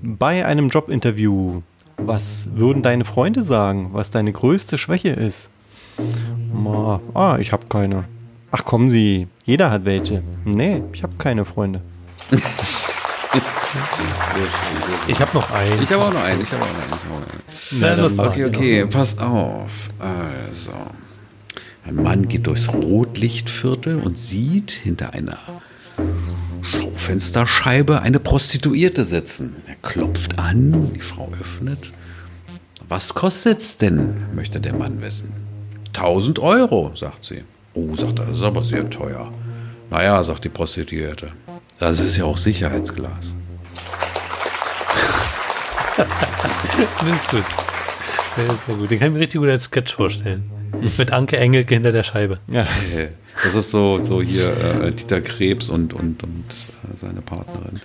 Bei einem Jobinterview, was würden deine Freunde sagen, was deine größte Schwäche ist? Ma, ah, ich habe keine. Ach kommen Sie, jeder hat welche. Nee, ich habe keine Freunde. Ich habe noch einen. Ich habe auch noch einen, ich habe auch noch einen. Ich habe auch noch einen. Na, los, Okay, okay, pass auf. Also, ein Mann geht durchs Rotlichtviertel und sieht hinter einer Schaufensterscheibe eine Prostituierte sitzen. Er klopft an, die Frau öffnet. Was kostet's denn? möchte der Mann wissen. 1000 Euro, sagt sie. Oh, sagt er, das ist aber sehr teuer. Naja, sagt die Prostituierte. Das ist ja auch Sicherheitsglas. Das ist gut. Das ist gut. Den kann ich mir richtig gut als Sketch vorstellen. Mit Anke Engelke hinter der Scheibe. Ja, Das ist so, so hier äh, Dieter Krebs und, und, und äh, seine Partnerin.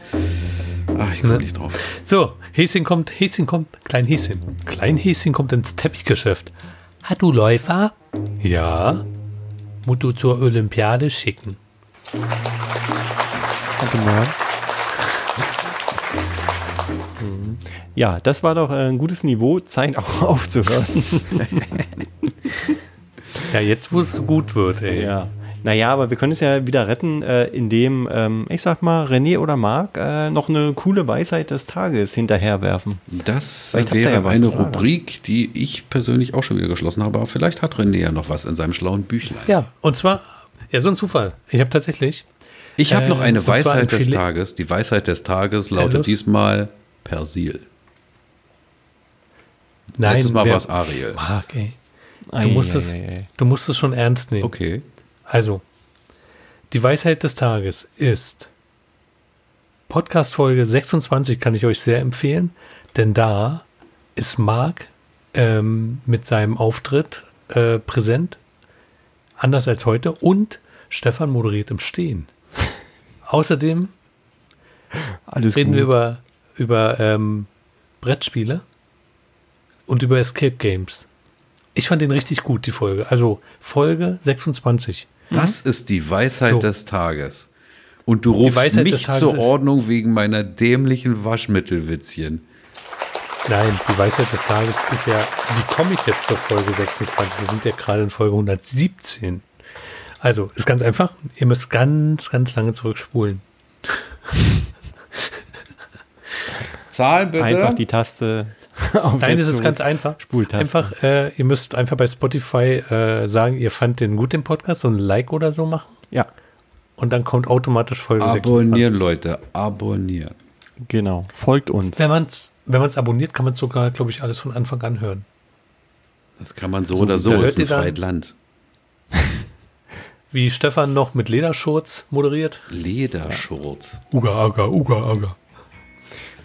Ach, ich komme Ne? nicht drauf. So, Häschen kommt, Häschen kommt, Klein Häschen. Klein Häschen kommt ins Teppichgeschäft. Hat du Läufer? Ja. Musst du zur Olympiade schicken. Warte mal. Ja, das war doch äh, ein gutes Niveau. Zeit auch aufzuhören. Ja, jetzt wo es gut wird, ey. Ja. Naja, aber wir können es ja wieder retten, äh, indem, ähm, ich sag mal, René oder Marc äh, noch eine coole Weisheit des Tages hinterherwerfen. Das Vielleicht wäre ja eine? Rubrik, die ich persönlich auch schon wieder geschlossen habe. Aber vielleicht hat René ja noch was in seinem schlauen Büchlein. Ja, und zwar, ja, so ein Zufall. Ich habe tatsächlich, Ich habe Äh, noch eine ein Weisheit des Tages. Die Weisheit des Tages lautet diesmal Persil. nein, Letztes Mal war es Ariel. Marc, ey. Ei, Du musst, ei, es, ei, ei. du musst es schon ernst nehmen. Okay. Also, die Weisheit des Tages ist Podcast Folge 26 kann ich euch sehr empfehlen, denn da ist Marc ähm, mit seinem Auftritt äh, präsent, anders als heute, und Stefan moderiert im Stehen. Außerdem Alles reden gut. wir über, über ähm, Brettspiele und über Escape Games. Ich fand den richtig gut, die Folge. Also Folge 26. Das ist die Weisheit So. des Tages. Und du rufst mich zur Ordnung wegen meiner dämlichen Waschmittelwitzchen. Nein, die Weisheit des Tages ist ja, wie komme ich jetzt zur Folge 26? Wir sind ja gerade in Folge 117. Also, ist ganz einfach. Ihr müsst ganz, ganz lange zurückspulen. Zahlen bitte. Einfach die Taste Nein, es ist ganz einfach. Spultaste. Einfach, äh, ihr müsst einfach bei Spotify äh, sagen, ihr fandt den gut, den Podcast, so ein Like oder so machen. Ja, Und dann kommt automatisch Folge Abonnieren, Leute. Abonnieren. genau. Folgt uns. 26. Wenn man es wenn man's abonniert, kann man sogar, glaube ich, alles von Anfang an hören. Das kann man so, oder so. da ist ein freies Land. Wie Stefan noch mit Lederschurz moderiert. Lederschurz. Uga, aga, uga, aga.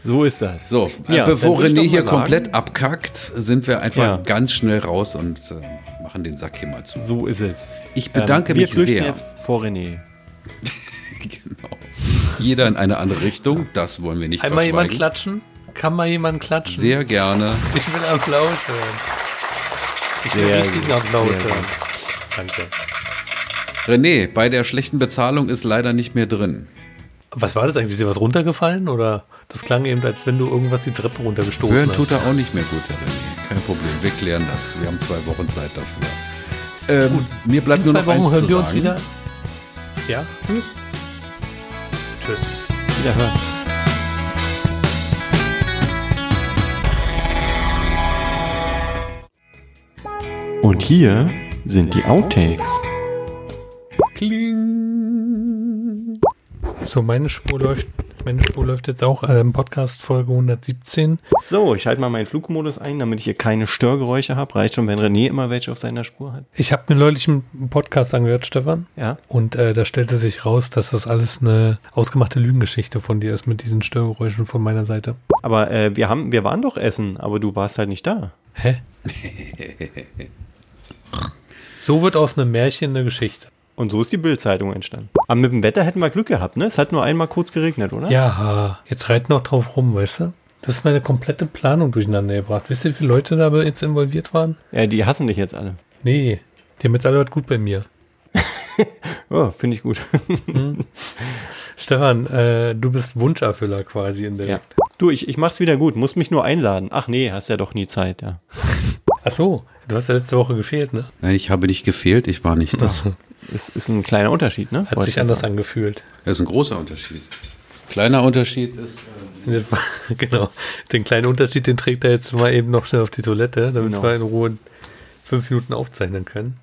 So ist das. So, Ja, bevor René hier sagen- komplett abkackt, sind wir einfach Ja. ganz schnell raus und äh, machen den Sack hier mal zu. So ist es. Ich bedanke ähm, wir mich flüchten sehr. jetzt vor René. Genau. Jeder in eine andere Richtung, das wollen wir nicht Einmal jemand klatschen. Kann mal jemand klatschen? Sehr gerne. Ich will Applaus hören. Ich will Sehr richtigen gut, Applaus sehr hören. Danke. René, bei der schlechten Bezahlung ist leider nicht mehr drin. Was war das eigentlich? Ist dir was runtergefallen? Oder das klang eben, als wenn du irgendwas die Treppe runtergestoßen Hören hast. tut er auch nicht mehr gut, Herr René. Kein Problem, wir klären das. Wir haben zwei Wochen Zeit dafür. Ähm, mir bleibt In nur zwei noch Wochen eins hören zu wir uns sagen. wieder. Ja? Tschüss. Tschüss. Wiederhören. Und hier sind die Outtakes. Kling. So, meine Spur läuft, meine Spur läuft jetzt auch äh, im Podcast Folge 117. So, ich halte mal meinen Flugmodus ein, damit ich hier keine Störgeräusche habe. Reicht schon, wenn René immer welche auf seiner Spur hat. Ich habe mir neulich einen Podcast angehört, Stefan. Ja. Und äh, da stellte sich raus, dass das alles eine ausgemachte Lügengeschichte von dir ist mit diesen Störgeräuschen von meiner Seite. Aber äh, wir haben, wir waren doch essen, aber du warst halt nicht da. Hä? so wird aus einem Märchen eine Geschichte. Und so ist die Bildzeitung entstanden. Aber mit dem Wetter hätten wir Glück gehabt, ne? Es hat nur einmal kurz geregnet, oder? Ja, jetzt reit noch drauf rum, weißt du? Das ist meine komplette Planung durcheinander gebracht. Wisst ihr, wie viele Leute da jetzt involviert waren? Ja, die hassen dich jetzt alle. Nee, die haben jetzt alle was gut bei mir. Oh, finde ich gut. Stefan, äh, du bist Wunscherfüller quasi in der. ja. Du, ich, ich mach's wieder gut. Muss mich nur einladen. Ach nee, hast ja doch nie Zeit, ja. Ach so, du hast ja letzte Woche gefehlt, ne? Nein, ich habe nicht gefehlt, ich war nicht da. Das Ist, ist ein kleiner Unterschied, ne? hat sich ich anders sagen. angefühlt. Das ist ein großer Unterschied. Kleiner Unterschied ist, genau. Den kleinen Unterschied, den trägt er jetzt mal eben noch schnell auf die Toilette, damit Genau. wir in Ruhe fünf Minuten aufzeichnen können.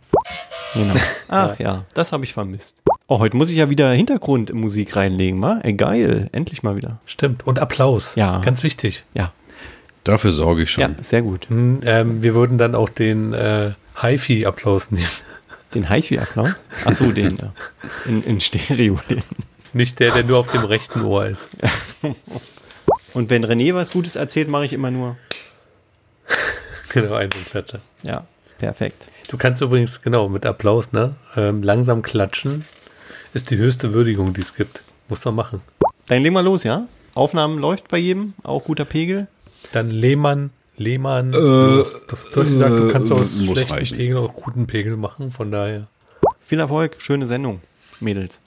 Genau. Ach ja, das habe ich vermisst. Oh, heute muss ich ja wieder Hintergrundmusik reinlegen, wa? Ey, geil. Endlich mal wieder. Stimmt. Und Applaus. Ja. Ganz wichtig. Ja, dafür sorge ich schon. ja, sehr gut. Hm, ähm, wir würden dann auch den äh, HiFi-Applaus nehmen. Den HiFi-Applaus? Achso, den ja. in, in Stereo. Den. Nicht der, der nur auf dem rechten Ohr ist. Und wenn René was Gutes erzählt, mache ich immer nur. Genau, ein so Klatscher. Ja, perfekt. Du kannst übrigens, genau, mit Applaus, ne? Ähm, langsam klatschen ist die höchste Würdigung, die es gibt. Muss man machen. Dann legen wir los, ja? Aufnahmen läuft bei jedem, auch guter Pegel. Dann Lehmann, Lehmann. du, hast, du hast gesagt, du kannst äh, aus schlechten reichen. Pegel auch guten Pegel machen, von daher. Viel Erfolg, schöne Sendung, Mädels.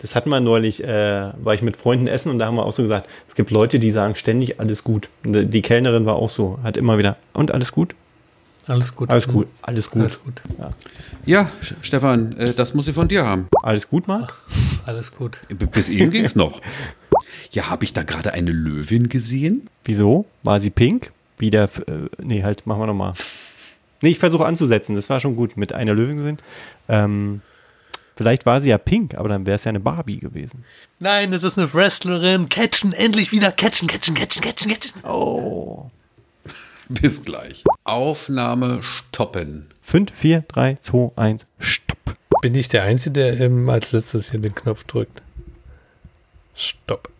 Das hatten wir neulich, äh, war ich mit Freunden essen und da haben wir auch so gesagt, es gibt Leute, die sagen ständig alles gut. Die Kellnerin war auch so, hat immer wieder, und alles gut? Alles gut. Alles gut, alles gut. Alles gut. Ja, Sch- Stefan, äh, das muss ich von dir haben. Alles gut, Marc? Alles gut. Bis eben ging es noch. Ja, habe ich da gerade eine Löwin gesehen? Wieso? War sie pink? Wie der, F- äh, nee, halt, machen wir nochmal. Nee, ich versuche anzusetzen, das war schon gut, mit einer Löwin gesehen. Ähm, vielleicht war sie ja pink, aber dann wäre es ja eine Barbie gewesen. Nein, es ist eine Wrestlerin. Catchen, endlich wieder catchen, catchen, catchen, catchen, catchen. Oh. Bis gleich. Aufnahme stoppen. 5, 4, 3, 2, 1, stopp. Bin ich der Einzige, der ähm, als letztes hier den Knopf drückt? Stopp.